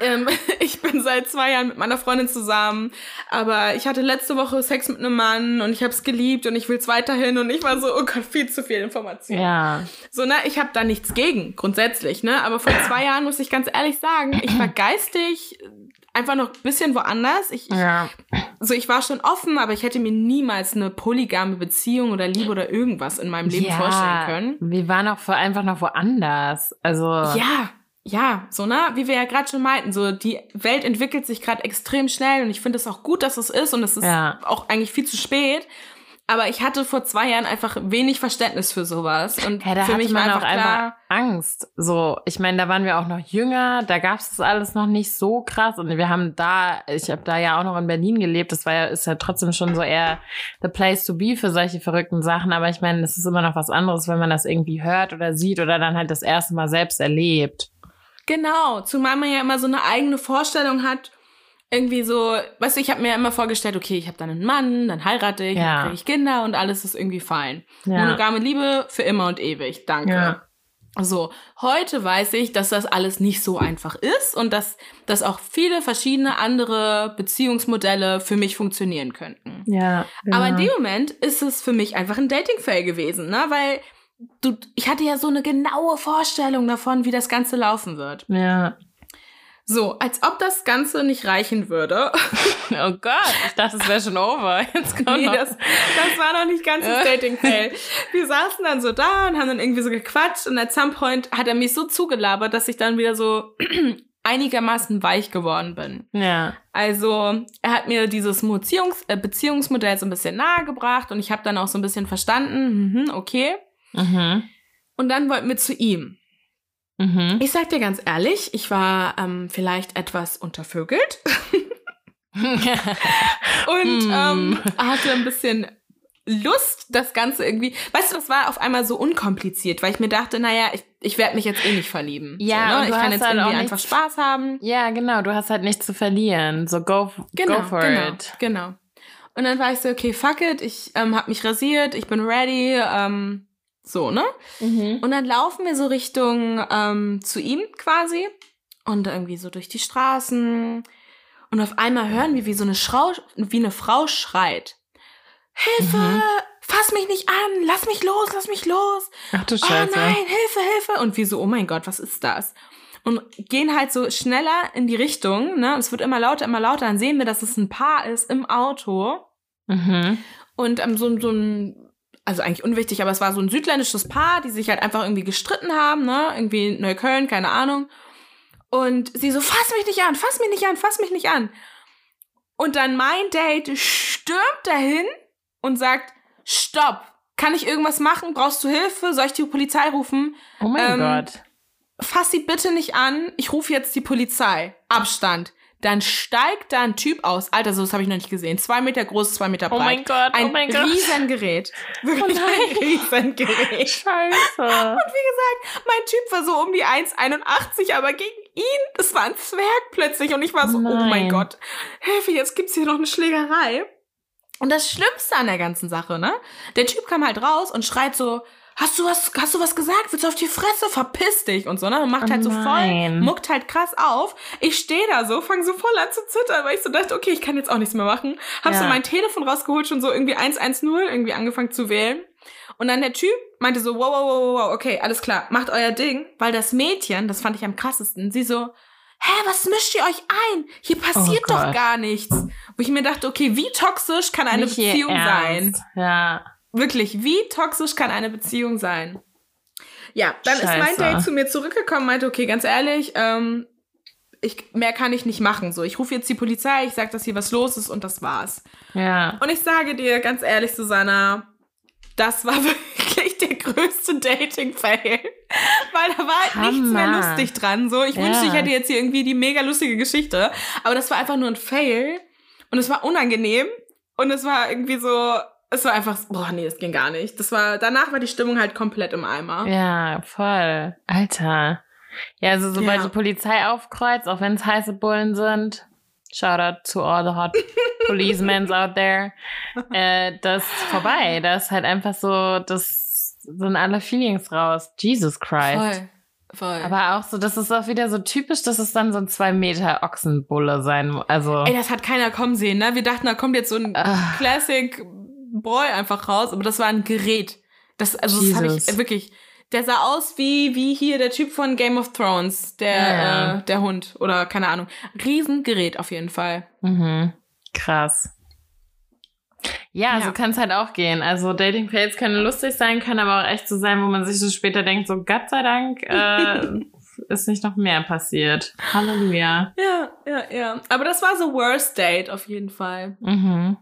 Ähm, ich bin seit zwei Jahren mit meiner Freundin zusammen, aber ich hatte letzte Woche Sex mit einem Mann und ich habe es geliebt und ich will es weiterhin und ich war so, oh Gott, viel zu viel Information. ja. So, ne, ich habe da nichts gegen, grundsätzlich, ne, aber vor zwei Jahren muss ich ganz ehrlich sagen, ich war geistig einfach noch ein bisschen woanders. Ich, Ja. so, ich war schon offen, aber ich hätte mir niemals eine polygame Beziehung oder Liebe oder irgendwas in meinem Leben ja. vorstellen können. Wir waren auch einfach noch woanders. Also. Ja, ja, so, ne? Wie wir ja gerade schon meinten, so die Welt entwickelt sich gerade extrem schnell und ich finde es auch gut, dass es ist und es ist Ja. auch eigentlich viel zu spät. Aber ich hatte vor zwei Jahren einfach wenig Verständnis für sowas. Und Ja, da für mich man war auch einfach Angst. So, ich meine, da waren wir auch noch jünger, da gab es das alles noch nicht so krass und wir haben da, ich habe da ja auch noch in Berlin gelebt, das war ja, ist ja trotzdem schon so eher the place to be für solche verrückten Sachen, aber ich meine, es ist immer noch was anderes, wenn man das irgendwie hört oder sieht oder dann halt das erste Mal selbst erlebt. Genau, zumal man ja immer so eine eigene Vorstellung hat. Irgendwie so, weißt du, ich habe mir immer vorgestellt, okay, ich habe dann einen Mann, dann heirate ich, Ja. dann kriege ich Kinder und alles ist irgendwie fein. Ja. Monogame Liebe für immer und ewig, danke. Ja. So, heute weiß ich, dass das alles nicht so einfach ist und dass, dass auch viele verschiedene andere Beziehungsmodelle für mich funktionieren könnten. Ja. Aber in dem Moment ist es für mich einfach ein Dating-Fail gewesen, ne? Weil du, ich hatte ja so eine genaue Vorstellung davon, wie das Ganze laufen wird. ja. So, als ob das Ganze nicht reichen würde. Oh Gott, ich dachte, es wäre schon over. Jetzt kommt nee, noch. das, das war noch nicht ganz das Dating-Fail. Wir saßen dann so da und haben dann irgendwie so gequatscht und at some point hat er mich so zugelabert, dass ich dann wieder so einigermaßen weich geworden bin. ja. Also er hat mir dieses Beziehungs äh, Beziehungsmodell so ein bisschen nahegebracht und ich habe dann auch so ein bisschen verstanden, mhm, okay. Mhm. Und dann wollten wir zu ihm. Mhm. Ich sag dir ganz ehrlich, ich war ähm, vielleicht etwas untervögelt und Hm. ähm, hatte ein bisschen Lust, das Ganze irgendwie. Weißt du, das war auf einmal so unkompliziert, weil ich mir dachte, naja, ich, ich werde mich jetzt eh nicht verlieben. Ja, so, ne? ich kann jetzt halt irgendwie einfach Spaß haben. Ja, genau, du hast halt nichts zu verlieren. So go, Genau, go for genau, it. genau. Und dann war ich so, okay, fuck it, ich ähm, habe mich rasiert, ich bin ready, ähm, so, ne? Und dann laufen wir so Richtung ähm, zu ihm quasi und irgendwie so durch die Straßen und auf einmal hören wir, wie so eine, Schrau wie eine Frau schreit. Hilfe! Mhm. Fass mich nicht an! Lass mich los! Lass mich los! Ach du Oh Scheiße. nein, Hilfe, Hilfe! Und wir so, oh mein Gott, was ist das? Und gehen halt so schneller in die Richtung, ne? Es wird immer lauter, immer lauter. Dann sehen wir, dass es ein Paar ist im Auto. Mhm. Und ähm, so, so ein, also eigentlich unwichtig, aber es war so ein südländisches Paar, die sich halt einfach irgendwie gestritten haben, ne? Irgendwie Neukölln, keine Ahnung. Und sie so, fass mich nicht an, fass mich nicht an, fass mich nicht an. Und dann mein Date stürmt dahin und sagt, stopp, kann ich irgendwas machen? Brauchst du Hilfe? Soll ich die Polizei rufen? Oh mein Ähm, Gott. Fass sie bitte nicht an, ich rufe jetzt die Polizei. Abstand. Dann steigt da ein Typ aus. Alter, so das habe ich noch nicht gesehen. Zwei Meter groß, zwei Meter breit. Oh mein Gott, ein oh mein Gott. Riesengerät. Wirklich Oh nein. ein Riesengerät. Scheiße. Und wie gesagt, mein Typ war so um die 1,81, aber gegen ihn, das war ein Zwerg plötzlich. Und ich war so, oh mein Nein. Gott, Hilfe, jetzt gibt's hier noch eine Schlägerei. Und das Schlimmste an der ganzen Sache, ne? Der Typ kam halt raus und schreit so, hast du was, hast du was gesagt? Willst du auf die Fresse? Verpiss dich und so, ne? Und macht Oh halt so voll, muckt halt krass auf. Ich stehe da so, fange so voll an zu zittern, weil ich so dachte, okay, ich kann jetzt auch nichts mehr machen. Hab so Ja. mein Telefon rausgeholt, schon so irgendwie 110 irgendwie angefangen zu wählen. Und dann der Typ meinte so, wow, wow, wow, wow, okay, alles klar, macht euer Ding. Weil das Mädchen, das fand ich am krassesten, sie so, hä, was mischt ihr euch ein? Hier passiert Oh doch gar nichts. Wo ich mir dachte, okay, wie toxisch kann eine Nicht Beziehung sein? Ja. Wirklich, wie toxisch kann eine Beziehung sein? Ja, dann ist mein Scheiße. Date zu mir zurückgekommen, meinte, okay, ganz ehrlich, ähm, ich, mehr kann ich nicht machen. So, ich rufe jetzt die Polizei, ich sag, dass hier was los ist und das war's. Ja. Und ich sage dir ganz ehrlich, Susanna, das war wirklich der größte Dating-Fail. Weil da war halt nichts mehr lustig dran. So, ich Ja. wünschte, ich hätte jetzt hier irgendwie die mega lustige Geschichte. Aber das war einfach nur ein Fail. Und es war unangenehm. Und es war irgendwie so, es war einfach, boah, nee, das ging gar nicht. Das war, danach war die Stimmung halt komplett im Eimer. Ja, voll. Alter. Ja, also sobald Ja. die Polizei aufkreuzt, auch wenn es heiße Bullen sind, shout out to all the hot policemen out there, äh, das ist vorbei. Das ist halt einfach so, das sind alle Feelings raus. Jesus Christ. Voll. Voll. Aber auch so, das ist auch wieder so typisch, dass es dann so ein zwei Meter Ochsenbulle sein muss. Also, Ey, das hat keiner kommen sehen, ne? Wir dachten, da kommt jetzt so ein Ah. Classic Boy einfach raus, aber das war ein Gerät. Das, also das habe Jesus. ich wirklich. Der sah aus wie, wie hier der Typ von Game of Thrones, der, ja. Äh, der Hund oder keine Ahnung. Riesengerät auf jeden Fall. mhm. krass. Ja, Ja. so kann es halt auch gehen. Also Dating Fails können lustig sein, können aber auch echt so sein, wo man sich so später denkt, so Gott sei Dank äh, ist nicht noch mehr passiert. Halleluja. Ja, ja, ja. Aber das war so Worst Date auf jeden Fall. Mhm.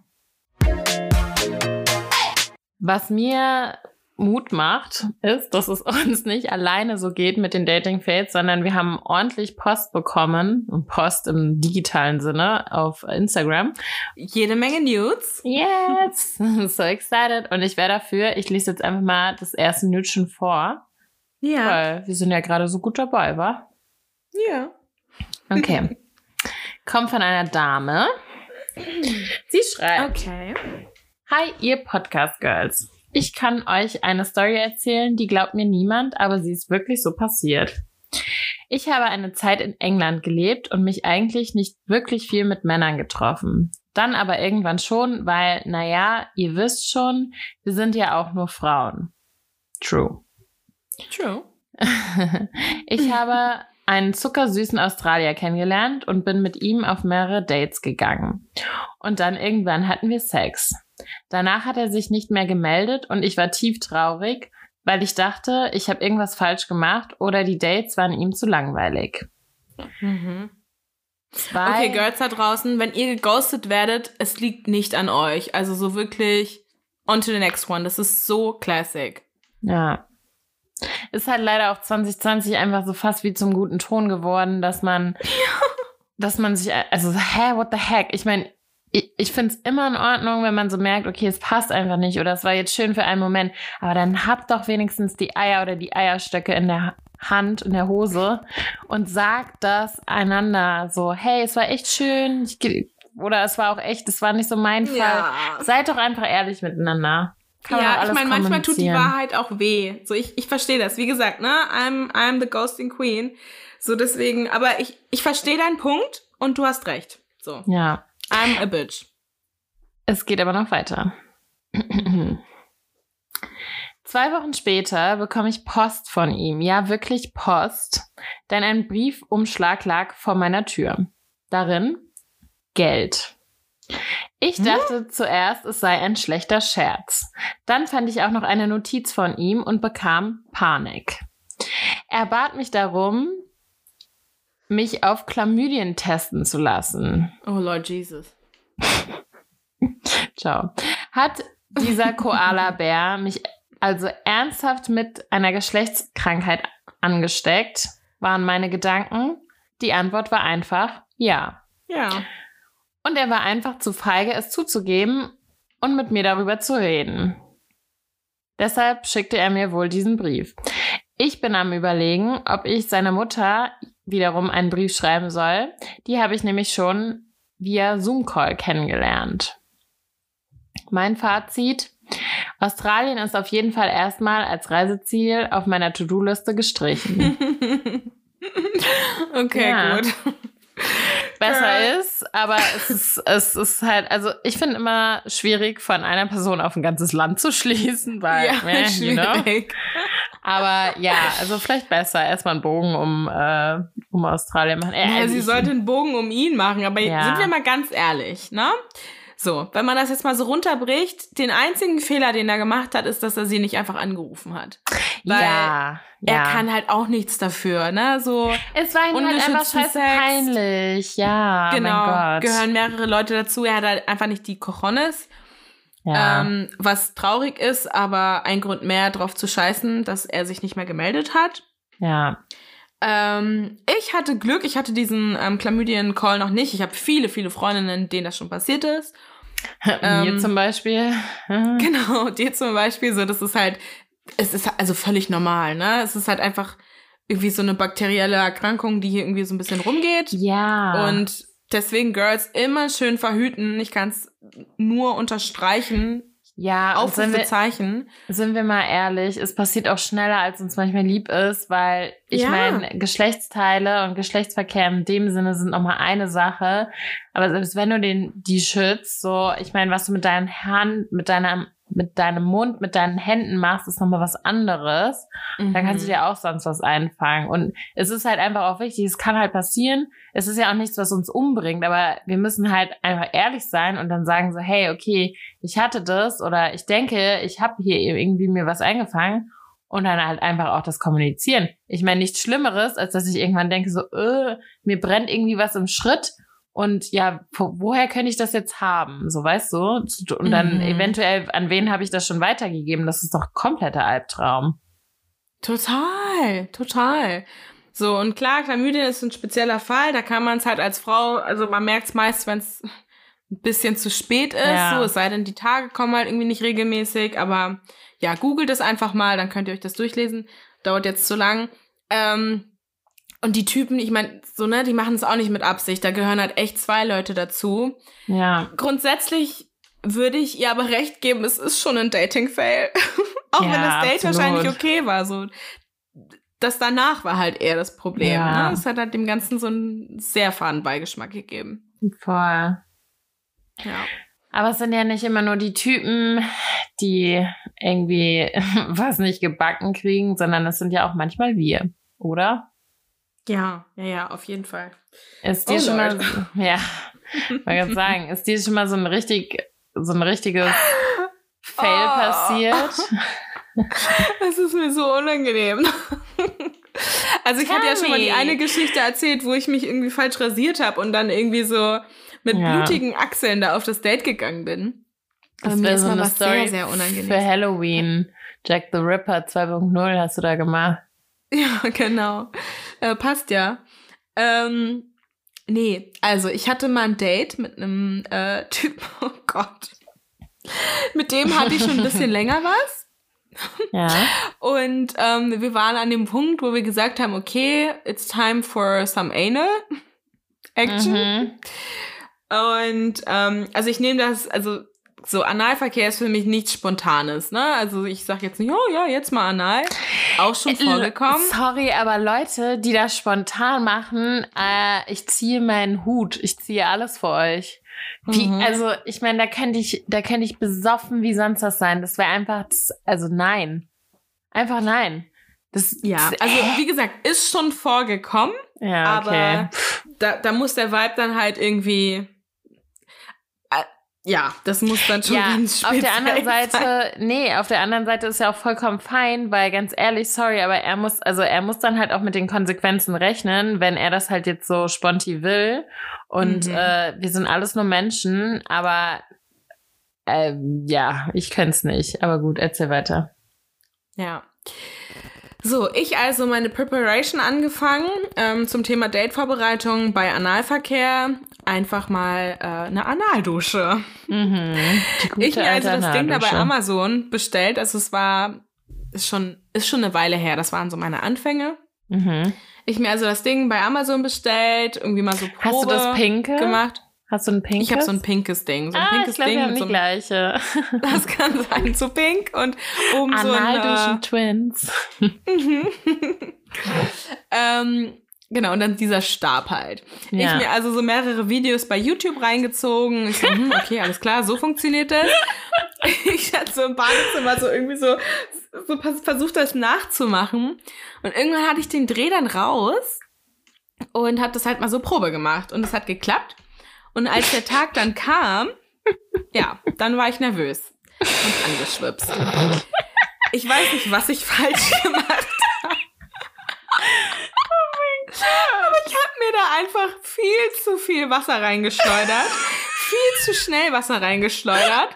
Was mir Mut macht, ist, dass es uns nicht alleine so geht mit den Dating Fails, sondern wir haben ordentlich Post bekommen, Post im digitalen Sinne auf Instagram. Jede Menge Nudes. Yes, so excited und ich wäre dafür. Ich lese jetzt einfach mal das erste Nütchen vor, Ja. weil wir sind ja gerade so gut dabei, wa? Ja. Okay. Kommt von einer Dame. Sie schreibt. Okay. Hi, ihr Podcast Girls. Ich kann euch eine Story erzählen, die glaubt mir niemand, aber sie ist wirklich so passiert. Ich habe eine Zeit in England gelebt und mich eigentlich nicht wirklich viel mit Männern getroffen. Dann aber irgendwann schon, weil, naja, ihr wisst schon, wir sind ja auch nur Frauen. True. True. ich habe einen zuckersüßen Australier kennengelernt und bin mit ihm auf mehrere Dates gegangen. Und dann irgendwann hatten wir Sex. Danach hat er sich nicht mehr gemeldet und ich war tief traurig, weil ich dachte, ich habe irgendwas falsch gemacht oder die Dates waren ihm zu langweilig. Mhm. Zwei, Okay, Girls da draußen, wenn ihr geghostet werdet, es liegt nicht an euch. Also so wirklich on to the next one. Das ist so classic. Ja. Ist halt leider auch 2020 einfach so fast wie zum guten Ton geworden, dass man, dass man sich, also, hä, what the heck? Ich meine, ich, ich finde es immer in Ordnung, wenn man so merkt, okay, es passt einfach nicht oder es war jetzt schön für einen Moment, aber dann habt doch wenigstens die Eier oder die Eierstöcke in der Hand, in der Hose und sagt das einander so, hey, es war echt schön, oder es war auch echt, es war nicht so mein Fall. Seid doch einfach ehrlich miteinander. Kann ja, ich meine, manchmal tut die. Wahrheit auch weh. So, ich, ich verstehe das. Wie gesagt, ne, I'm, I'm the ghosting queen. So, deswegen, aber ich, ich verstehe deinen Punkt und du hast recht. So, Ja. I'm a bitch. Es geht aber noch weiter. Zwei Wochen später bekomme ich Post von ihm. Ja, wirklich Post. Denn ein Briefumschlag lag vor meiner Tür. Darin Geld. Ich Hm? dachte zuerst, es sei ein schlechter Scherz. Dann fand ich auch noch eine Notiz von ihm und bekam Panik. Er bat mich darum, mich auf Chlamydien testen zu lassen. Oh Lord Jesus. Ciao. Hat dieser Koala-Bär mich also ernsthaft mit einer Geschlechtskrankheit angesteckt? Waren meine Gedanken? Die Antwort war einfach ja. Ja. Und er war einfach zu feige, es zuzugeben und mit mir darüber zu reden. Deshalb schickte er mir wohl diesen Brief. Ich bin am Überlegen, ob ich seiner Mutter wiederum einen Brief schreiben soll. Die habe ich nämlich schon via Zoom-Call kennengelernt. Mein Fazit. Australien ist auf jeden Fall erstmal als Reiseziel auf meiner To-Do-Liste gestrichen. okay, Ja. gut. Besser ist, aber es ist, es ist halt, also ich finde immer schwierig, von einer Person auf ein ganzes Land zu schließen, weil, Ja, meh, you know. Aber ja, also vielleicht besser erstmal einen Bogen um, äh, um Australien machen. Äh, Ja, also sie ich- sollte einen Bogen um ihn machen, aber Ja. sind wir mal ganz ehrlich, ne? So, wenn man das jetzt mal so runterbricht, den einzigen Fehler, den er gemacht hat, ist, dass er sie nicht einfach angerufen hat. Weil ja, er ja. kann halt auch nichts dafür, ne? So, es war ihm halt einfach scheiße Sex. peinlich. Ja, genau, gehören mehrere Leute dazu. Er hat halt einfach nicht die Cojones. Ja. Ähm, was traurig ist, aber ein Grund mehr drauf zu scheißen, dass er sich nicht mehr gemeldet hat. Ja. Ähm, ich hatte Glück, ich hatte diesen ähm, Chlamydien-Call noch nicht. Ich habe viele, viele Freundinnen, denen das schon passiert ist. Mir ähm, zum Beispiel. genau, dir zum Beispiel. So, das ist halt, es ist also völlig normal, ne? Es ist halt einfach irgendwie so eine bakterielle Erkrankung, die hier irgendwie so ein bisschen rumgeht. Ja. Und deswegen Girls immer schön verhüten. Ich kann es nur unterstreichen. Ja, Aufrufezeichen. Sind, sind wir mal ehrlich, es passiert auch schneller, als uns manchmal lieb ist, weil ich ja. meine, Geschlechtsteile und Geschlechtsverkehr in dem Sinne sind nochmal eine Sache. Aber selbst wenn du den, die schützt, so, ich meine, was du mit deinen Hand, mit deinem mit deinem Mund, mit deinen Händen machst, ist nochmal was anderes. Mhm. Dann kannst du mhm. dir auch sonst was einfangen. Und es ist halt einfach auch wichtig, es kann halt passieren. Es ist ja auch nichts, was uns umbringt, aber wir müssen halt einfach ehrlich sein und dann sagen so, hey, okay, ich hatte das oder ich denke, ich habe hier irgendwie mir was eingefangen und dann halt einfach auch das kommunizieren. Ich meine, nichts Schlimmeres, als dass ich irgendwann denke so, äh, mir brennt irgendwie was im Schritt und ja, woher könnte ich das jetzt haben? So, weißt du? Und dann mhm. eventuell, an wen habe ich das schon weitergegeben? Das ist doch kompletter Albtraum. Total, total. So, und klar, Chlamydien ist ein spezieller Fall. Da kann man es halt als Frau, also man merkt es meist, wenn es ein bisschen zu spät ist. Ja. So, es sei denn, die Tage kommen halt irgendwie nicht regelmäßig. Aber ja, googelt es einfach mal, dann könnt ihr euch das durchlesen. Dauert jetzt zu lang. Ähm, und die Typen, ich meine, so, ne, die machen es auch nicht mit Absicht. Da gehören halt echt zwei Leute dazu. Ja. Grundsätzlich würde ich ihr aber recht geben, es ist schon ein Dating-Fail. auch ja, wenn das Date absolut. wahrscheinlich okay war. So, das danach war halt eher das Problem. Ja. Ne? Es hat halt dem Ganzen so einen sehr faden Beigeschmack gegeben. Voll. Ja. Aber es sind ja nicht immer nur die Typen, die irgendwie was nicht gebacken kriegen, sondern es sind ja auch manchmal wir, oder? Ja, ja, ja, auf jeden Fall. Ist dir oh, schon Lord. mal, ja, mal ganz sagen, ist dir schon mal so ein richtig, so ein richtiges Fail oh. passiert? Das ist mir so unangenehm. Also ich Tell hatte ja schon mal die eine Geschichte erzählt, wo ich mich irgendwie falsch rasiert habe und dann irgendwie so mit ja. blutigen Achseln da auf das Date gegangen bin. Das wäre so eine Story sehr, sehr unangenehm. für Halloween. Jack the Ripper 2.0 hast du da gemacht. Ja, genau. Äh, passt ja. Ähm, nee, also ich hatte mal ein Date mit einem äh, Typen, oh Gott. Mit dem hatte ich schon ein bisschen länger was. Ja. Und ähm, wir waren an dem Punkt, wo wir gesagt haben, okay, it's time for some anal action. Mhm. Und ähm, also ich nehme das, also so Analverkehr ist für mich nichts Spontanes, ne? Also ich sag jetzt nicht, oh ja, jetzt mal Anal. Auch schon äh, vorgekommen. Sorry, aber Leute, die das spontan machen, äh, ich ziehe meinen Hut, ich ziehe alles für euch. Wie, mhm. Also ich meine, da könnte ich, da könnte ich besoffen wie sonst was sein. Das wäre einfach, also nein, einfach nein. Das, ja, also äh. wie gesagt, ist schon vorgekommen. Ja, okay. aber da, da muss der Vibe dann halt irgendwie ja, das muss dann schon ja, ganz speziell Auf der anderen Seite, sein. nee, auf der anderen Seite ist ja auch vollkommen fein, weil ganz ehrlich, sorry, aber er muss, also er muss dann halt auch mit den Konsequenzen rechnen, wenn er das halt jetzt so sponti will. Und mhm. äh, wir sind alles nur Menschen, aber äh, ja, ich könnte es nicht. Aber gut, erzähl weiter. Ja. So, ich also meine Preparation angefangen ähm, zum Thema Datevorbereitung bei Analverkehr. Einfach mal äh, eine Analdusche. Mhm, ich mir also das Ding da bei Amazon bestellt. Also es war ist schon ist schon eine Weile her. Das waren so meine Anfänge. Mhm. Ich mir also das Ding bei Amazon bestellt, irgendwie mal so Probe Hast du das Pinke gemacht. Hast du ein pinkes? Ich habe so ein pinkes Ding. So ein ah, pinkes ich glaub, Ding. Wir haben die so gleiche. Das kann sein, so pink und oben so ein. Twins. ähm, genau, und dann dieser Stab halt. Ja. Ich mir also so mehrere Videos bei YouTube reingezogen. Ich so, hm, okay, alles klar, so funktioniert das. ich hatte so im Badezimmer so irgendwie so, so versucht, das nachzumachen. Und irgendwann hatte ich den Dreh dann raus und habe das halt mal so Probe gemacht. Und es hat geklappt. Und als der Tag dann kam, ja, dann war ich nervös und angeschwipst. Ich weiß nicht, was ich falsch gemacht habe. Aber ich habe mir da einfach viel zu viel Wasser reingeschleudert. Viel zu schnell Wasser reingeschleudert.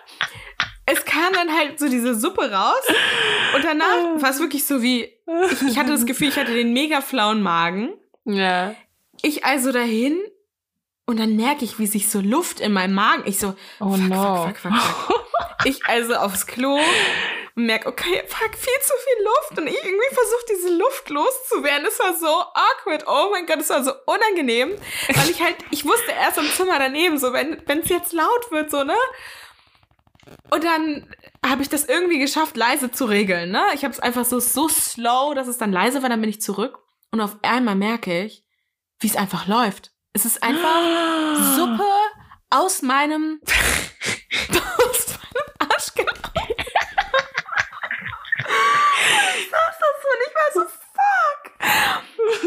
es kam dann halt so diese Suppe raus und danach war es wirklich so wie, ich, ich hatte das Gefühl, ich hatte den mega flauen Magen. Ja. Ich also dahin und dann merke ich, wie sich so Luft in meinem Magen, ich so, Oh fuck, no. fuck, fuck, fuck, fuck. Ich also aufs Klo und merke, okay, fuck, viel zu viel Luft. Und ich irgendwie versuche, diese Luft loszuwerden. Es war so awkward. Oh mein Gott, es war so unangenehm. Weil ich halt, ich wusste erst im Zimmer daneben, so, wenn es jetzt laut wird, so, ne? Und dann habe ich das irgendwie geschafft, leise zu regeln, ne? Ich habe es einfach so, so slow, dass es dann leise war, dann bin ich zurück. Und auf einmal merke ich, wie es einfach läuft. Es ist einfach Suppe aus meinem, aus meinem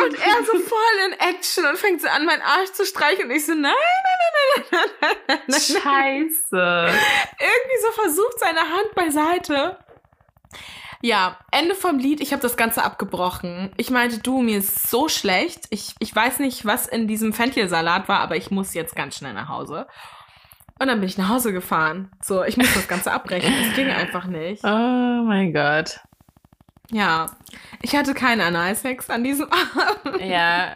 Und er so voll in Action und fängt so an, meinen Arsch zu streichen. Und ich so, nein, nein, nein, nein, nein, nein. Scheiße. Irgendwie so versucht seine Hand beiseite. Ja, Ende vom Lied. Ich habe das Ganze abgebrochen. Ich meinte, du, mir ist so schlecht. Ich, ich weiß nicht, was in diesem Fenchelsalat war, aber ich muss jetzt ganz schnell nach Hause. Und dann bin ich nach Hause gefahren. So, ich muss das Ganze abbrechen. Es ging einfach nicht. Oh mein Gott. Ja, ich hatte keinen Analsex an diesem Abend. Ja,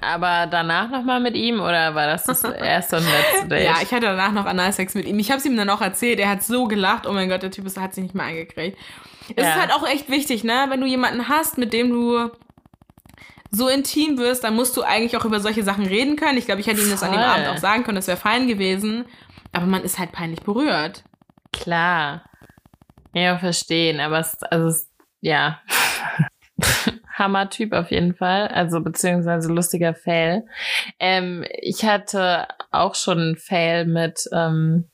aber danach nochmal mit ihm oder war das das erste und letzte Date? Ja, ich hatte danach noch Analsex mit ihm. Ich habe es ihm dann auch erzählt. Er hat so gelacht. Oh mein Gott, der Typ ist, hat sich nicht mehr eingekriegt. Es Ja. ist halt auch echt wichtig, ne? Wenn du jemanden hast, mit dem du so intim wirst, dann musst du eigentlich auch über solche Sachen reden können. Ich glaube, ich hätte ihm das an dem. Abend auch sagen können, das wäre fein gewesen. Aber man ist halt peinlich berührt. Klar. Ja, verstehen, aber es, also es, ja. Hammer-Typ auf jeden Fall, also beziehungsweise lustiger Fail. Ähm, ich hatte auch schon einen Fail mit, ähm,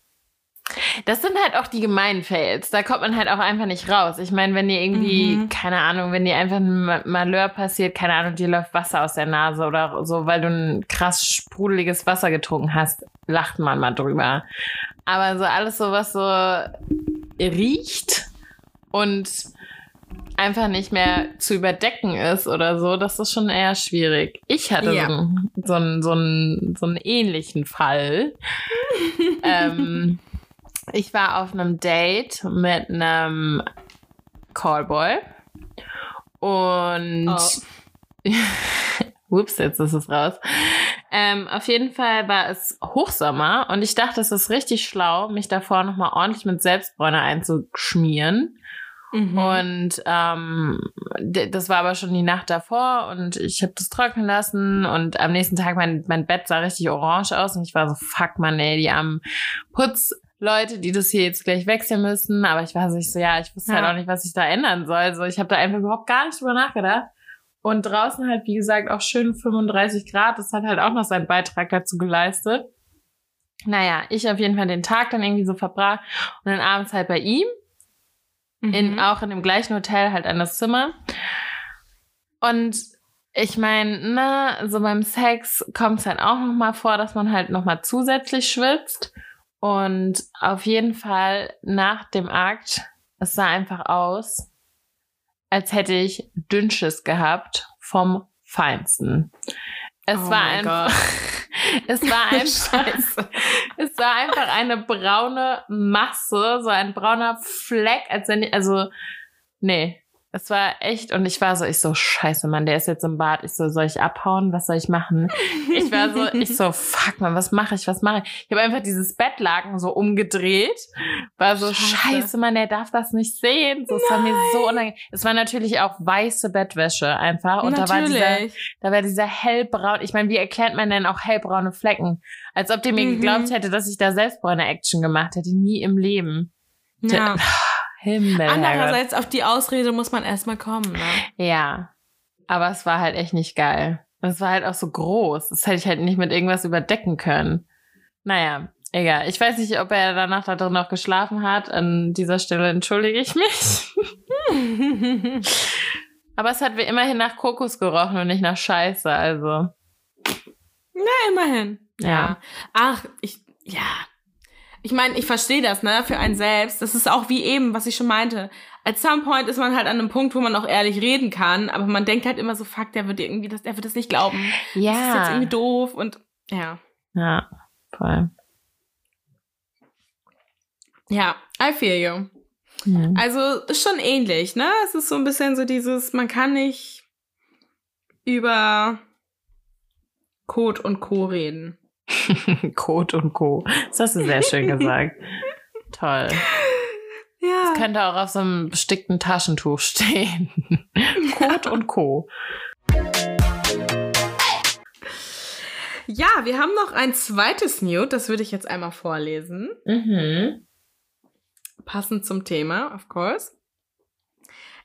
das sind halt auch die gemeinen Fails. Da kommt man halt auch einfach nicht raus. Ich meine, wenn dir irgendwie, Mhm. keine Ahnung, wenn dir einfach ein Ma- Malheur passiert, keine Ahnung, dir läuft Wasser aus der Nase oder so, weil du ein krass sprudeliges Wasser getrunken hast, lacht man mal drüber. Aber so alles so, was so riecht und einfach nicht mehr zu überdecken ist oder so, das ist schon eher schwierig. Ich hatte Ja. so, einen, so, einen, so, einen, so einen ähnlichen Fall. ähm, ich war auf einem Date mit einem Callboy und Oh. Ups, jetzt ist es raus. Ähm, auf jeden Fall war es Hochsommer und ich dachte, es ist richtig schlau, mich davor nochmal ordentlich mit Selbstbräuner einzuschmieren. Mhm. Und ähm, das war aber schon die Nacht davor und ich habe das trocknen lassen und am nächsten Tag mein, mein Bett sah richtig orange aus und ich war so, fuck man, ey, die armen Putzleute, die das hier jetzt gleich wechseln müssen. Aber ich war so, ich so, ja, ich wusste halt Ja. auch nicht, was ich da ändern soll. So, ich habe da einfach überhaupt gar nicht drüber nachgedacht. Und draußen halt, wie gesagt, auch schön 35 Grad. Das hat halt auch noch seinen Beitrag dazu geleistet. Naja, ich auf jeden Fall den Tag dann irgendwie so verbracht und dann abends halt bei ihm in, Mhm. auch in dem gleichen Hotel halt an das Zimmer. Und ich meine, ne, so beim Sex kommt es halt auch noch mal vor, dass man halt noch mal zusätzlich schwitzt. Und auf jeden Fall nach dem Akt, es sah einfach aus, als hätte ich Dünnschiss gehabt vom Feinsten. Es Oh war einfach, es war einfach, es war einfach eine braune Masse, so ein brauner Fleck, als wenn, also, nee, es war echt, und ich war so, ich so, scheiße, Mann, der ist jetzt im Bad. Ich so, soll ich abhauen? Was soll ich machen? Ich war so, ich so, fuck, Mann, was mache ich, was mache ich? Ich habe einfach dieses Bettlaken so umgedreht, war so, Scheiße. scheiße, Mann, der darf das nicht sehen. So, es war mir so unangenehm. Es war natürlich auch weiße Bettwäsche einfach, und da war dieser, Natürlich. da war dieser hellbraun, ich meine, wie erklärt man denn auch hellbraune Flecken? Als ob der mir Mhm. geglaubt hätte, dass ich da selbstbraune Action gemacht hätte. Nie im Leben. Ja. Himmel. Andererseits auf die Ausrede muss man erstmal kommen, ne? Ja. Aber es war halt echt nicht geil. Es war halt auch so groß. Das hätte ich halt nicht mit irgendwas überdecken können. Naja, egal. Ich weiß nicht, ob er danach da drin noch geschlafen hat. An dieser Stelle entschuldige ich mich. Aber es hat wie immerhin nach Kokos gerochen und nicht nach Scheiße, also. Ja, immerhin. Ja. Ach, ich, ja. Ich meine, ich verstehe das, ne, für einen selbst. Das ist auch wie eben, was ich schon meinte. At some point ist man halt an einem Punkt, wo man auch ehrlich reden kann, aber man denkt halt immer so, fuck, der wird irgendwie das, der wird das nicht glauben. Das ist jetzt irgendwie Ja. doof und, ja. Ja, voll. Ja, I feel you. Mhm. Also ist schon ähnlich, ne? Es ist so ein bisschen so dieses, man kann nicht über Code und Co. reden. Code und Co. Das hast du sehr schön gesagt. Toll. Ja. Das könnte auch auf so einem bestickten Taschentuch stehen. Code und Co. Ja, wir haben noch ein zweites Nude, das würde ich jetzt einmal vorlesen. Mhm. Passend zum Thema, of course.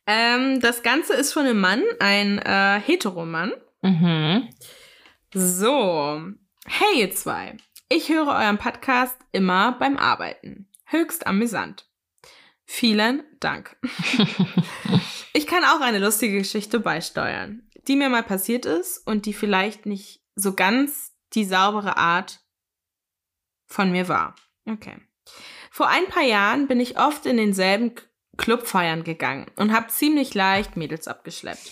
Ähm, das Ganze ist von einem Mann, ein äh, Heteromann. Mhm. So. Hey, ihr zwei. Ich höre euren Podcast immer beim Arbeiten. Höchst amüsant. Vielen Dank. Ich kann auch eine lustige Geschichte beisteuern, die mir mal passiert ist und die vielleicht nicht so ganz die saubere Art von mir war. Okay. Vor ein paar Jahren bin ich oft in denselben Club feiern gegangen und habe ziemlich leicht Mädels abgeschleppt.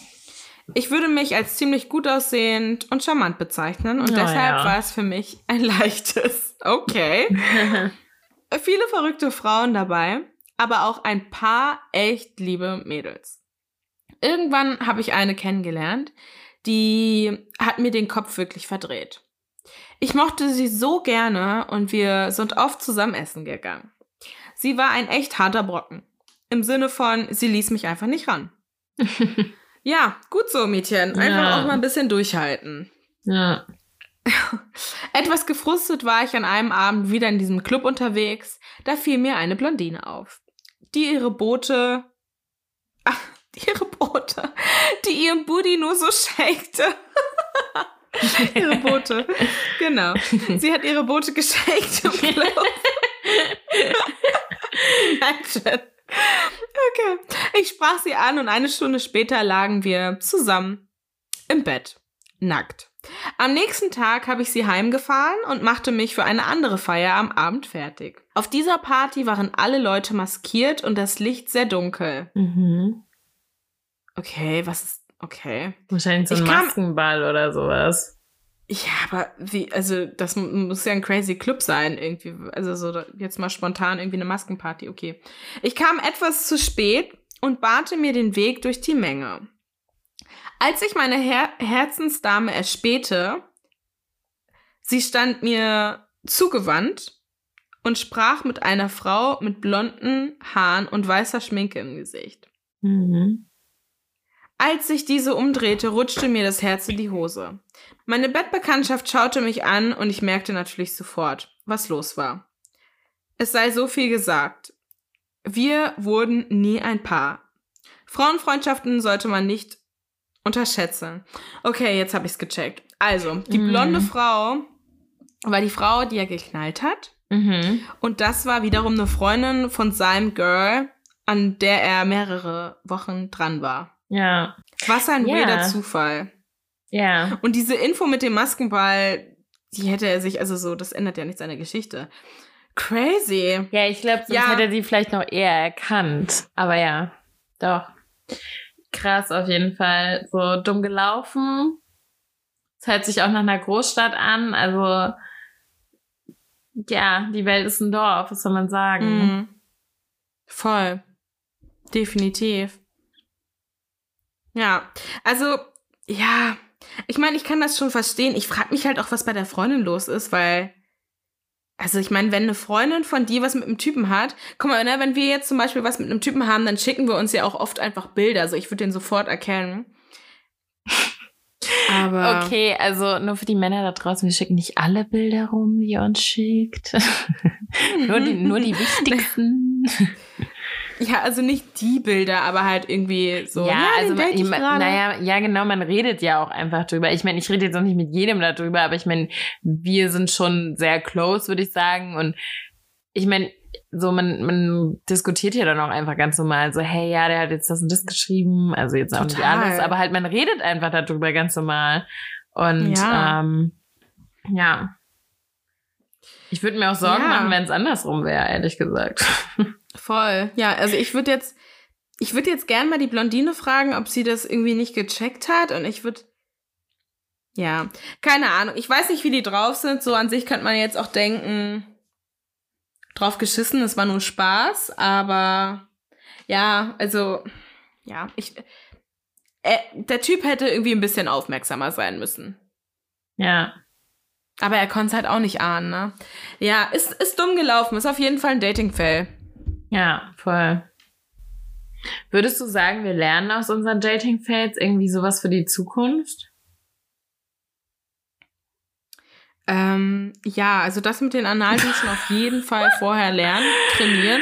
Ich würde mich als ziemlich gut aussehend und charmant bezeichnen und Na deshalb ja. war es für mich ein leichtes. Okay. Viele verrückte Frauen dabei, aber auch ein paar echt liebe Mädels. Irgendwann habe ich eine kennengelernt, die hat mir den Kopf wirklich verdreht. Ich mochte sie so gerne und wir sind oft zusammen essen gegangen. Sie war ein echt harter Brocken. Im Sinne von, sie ließ mich einfach nicht ran. Ja, gut so, Mädchen. Einfach Ja. auch mal ein bisschen durchhalten. ja. Etwas gefrustet war ich an einem Abend wieder in diesem Club unterwegs. Da fiel mir eine Blondine auf, die ihre Boote, ach, die ihre Boote, die ihren Booty nur so shakte. ihre Boote, genau. Sie hat ihre Boote geshakt im Club. Imagine. Okay. Ich sprach sie an und eine Stunde später lagen wir zusammen im Bett, nackt. Am nächsten Tag habe ich sie heimgefahren und machte mich für eine andere Feier am Abend fertig. Auf dieser Party waren alle Leute maskiert und das Licht sehr dunkel. Mhm. Okay, was ist. Okay. Wahrscheinlich so ein Ich kam- Maskenball oder sowas. Ja, aber wie, also das muss ja ein crazy Club sein, irgendwie. Also so jetzt mal spontan irgendwie eine Maskenparty, okay. Ich kam etwas zu spät und bahnte mir den Weg durch die Menge. Als ich meine Her Herzensdame erspähte, sie stand mir zugewandt und sprach mit einer Frau mit blonden Haaren und weißer Schminke im Gesicht. Mhm. Als sich diese umdrehte, rutschte mir das Herz in die Hose. Meine Bettbekanntschaft schaute mich an und ich merkte natürlich sofort, was los war. Es sei so viel gesagt. Wir wurden nie ein Paar. Frauenfreundschaften sollte man nicht unterschätzen. Okay, jetzt habe ich's gecheckt. Also, die Mhm. blonde Frau war die Frau, die er geknallt hat. Mhm. Und das war wiederum eine Freundin von seinem Girl, an der er mehrere Wochen dran war. Ja. Was ein Ja. weirder Zufall. Ja. Und diese Info mit dem Maskenball, die hätte er sich, also so, das ändert ja nichts an der Geschichte. Crazy. Ja, ich glaube, sonst Ja. hätte er sie vielleicht noch eher erkannt. Aber ja, doch. Krass auf jeden Fall. So dumm gelaufen. Es hört sich auch nach einer Großstadt an. Also, ja, die Welt ist ein Dorf, was soll man sagen? Mhm. Voll. Definitiv. Ja, also, ja, ich meine, ich kann das schon verstehen. Ich frage mich halt auch, was bei der Freundin los ist, weil, also ich meine, wenn eine Freundin von dir was mit einem Typen hat, guck mal, ne, wenn wir jetzt zum Beispiel was mit einem Typen haben, dann schicken wir uns ja auch oft einfach Bilder. Also ich würde den sofort erkennen. Aber Okay, also nur für die Männer da draußen, wir schicken nicht alle Bilder rum, die ihr uns schickt. nur, die, nur die wichtigsten. Ja, also nicht die Bilder, aber halt irgendwie so. ja, also den date ich man, naja, ja genau, man redet ja auch einfach drüber. Ich meine, ich rede jetzt auch nicht mit jedem darüber, aber ich meine, wir sind schon sehr close, würde ich sagen. Und ich meine, so man, man diskutiert ja dann auch einfach ganz normal, so, hey, ja, der hat jetzt das und das geschrieben, also jetzt auch nicht alles, aber halt man redet einfach darüber ganz normal. Und Ja. ähm, ja. Ich würde mir auch Sorgen Ja. machen, wenn es andersrum wäre, ehrlich gesagt. Voll. Ja, also ich würde jetzt, ich würde jetzt gern mal die Blondine fragen, ob sie das irgendwie nicht gecheckt hat und ich würde, ja, keine Ahnung. Ich weiß nicht, wie die drauf sind. So an sich könnte man jetzt auch denken, drauf geschissen, es war nur Spaß, aber ja, also, ja, ich, äh, der Typ hätte irgendwie ein bisschen aufmerksamer sein müssen. Ja. Aber er konnte es halt auch nicht ahnen, ne? Ja, ist, ist dumm gelaufen, ist auf jeden Fall ein Dating-Fail. Ja, voll. Würdest du sagen, wir lernen aus unseren Dating-Fails irgendwie sowas für die Zukunft? Ähm, ja, also das mit den Analduschen auf jeden Fall vorher lernen, trainieren,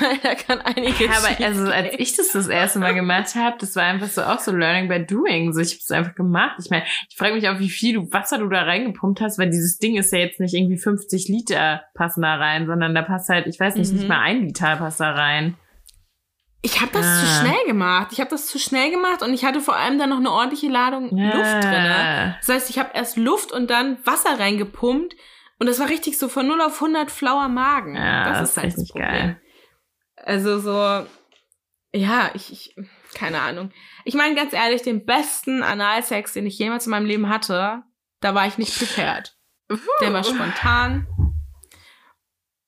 weil da kann einiges. Ja, aber also als ich das das erste Mal gemacht habe, das war einfach so auch so Learning by Doing. So ich habe es einfach gemacht. Ich meine, ich frage mich auch, wie viel du Wasser du da reingepumpt hast, weil dieses Ding ist ja jetzt nicht irgendwie 50 Liter passen da rein, sondern da passt halt, ich weiß nicht, Mhm. nicht mal ein Liter passt da rein. Ich habe das Ah. zu schnell gemacht. Ich habe das zu schnell gemacht und ich hatte vor allem dann noch eine ordentliche Ladung Luft drinne. Das heißt, ich habe erst Luft und dann Wasser reingepumpt und das war richtig so von 0 auf 100 flauer Magen. Ja, das, das ist halt das nicht Problem. geil. Also so, ja, ich, ich, keine Ahnung. Ich meine ganz ehrlich, den besten Analsex, den ich jemals in meinem Leben hatte, da war ich nicht prepared. Der war spontan.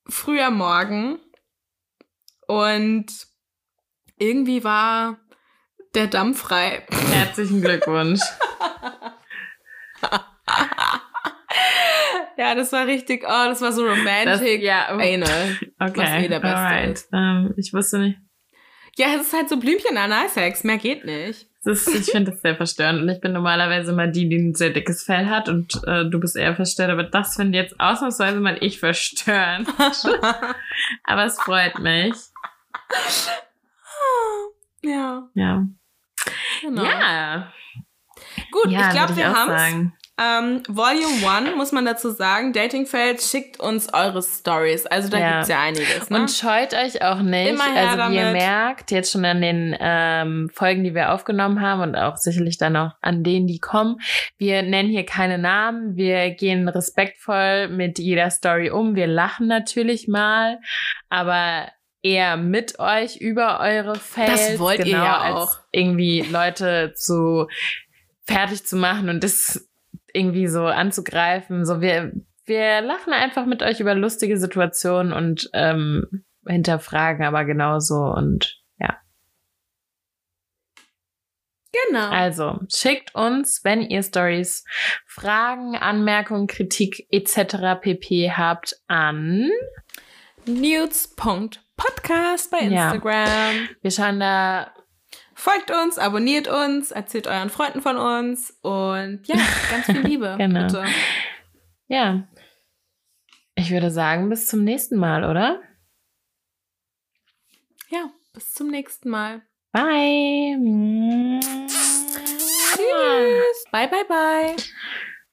Früher Morgen. Und irgendwie war der Damm frei. Herzlichen Glückwunsch. Ja, das war richtig, oh, das war so Das, romantic. ja, oh, Anal. okay. was eh der Beste alright. Ähm, ich wusste nicht. Ja, es ist halt so Blümchen Analsex, mehr geht nicht. Das ist, ich finde das sehr verstörend. Und ich bin normalerweise mal die, die ein sehr dickes Fell hat und äh, du bist eher verstört. Aber das finde jetzt ausnahmsweise mal ich verstörend. aber es freut mich. ja, Ja. genau. Ja. Gut, ja, ich glaube, wir haben's. sagen. Ähm, Volume 1 muss man dazu sagen, Datingfeld schickt uns eure Stories. Also da Ja. gibt's ja einiges. Ne? Und scheut euch auch nicht. Immer her also wie ihr damit. merkt, jetzt schon an den ähm, Folgen, die wir aufgenommen haben und auch sicherlich dann auch an denen, die kommen. Wir nennen hier keine Namen. Wir gehen respektvoll mit jeder Story um. Wir lachen natürlich mal, aber eher mit euch über eure Fails. Das wollt ihr genau, ja als auch. irgendwie Leute zu fertig zu machen und das irgendwie so anzugreifen. So wir wir lachen einfach mit euch über lustige Situationen und ähm, hinterfragen aber genauso und ja. genau. Also schickt uns, wenn ihr Stories, Fragen, Anmerkungen, Kritik etc. pp habt an. Nudes.podcast bei Ja. Instagram. Wir schauen da Folgt uns, abonniert uns, erzählt euren Freunden von uns und ja, ganz viel Liebe. Genau. Bitte. ja. Ich würde sagen, bis zum nächsten Mal, oder? Ja, bis zum nächsten Mal. Bye. Tschüss. Bye, bye, bye.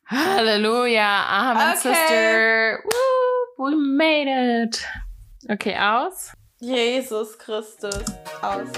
Halleluja. Amen, Okay. Sister. Woo, we made it. Okay, aus. Jesus Christus. Aus.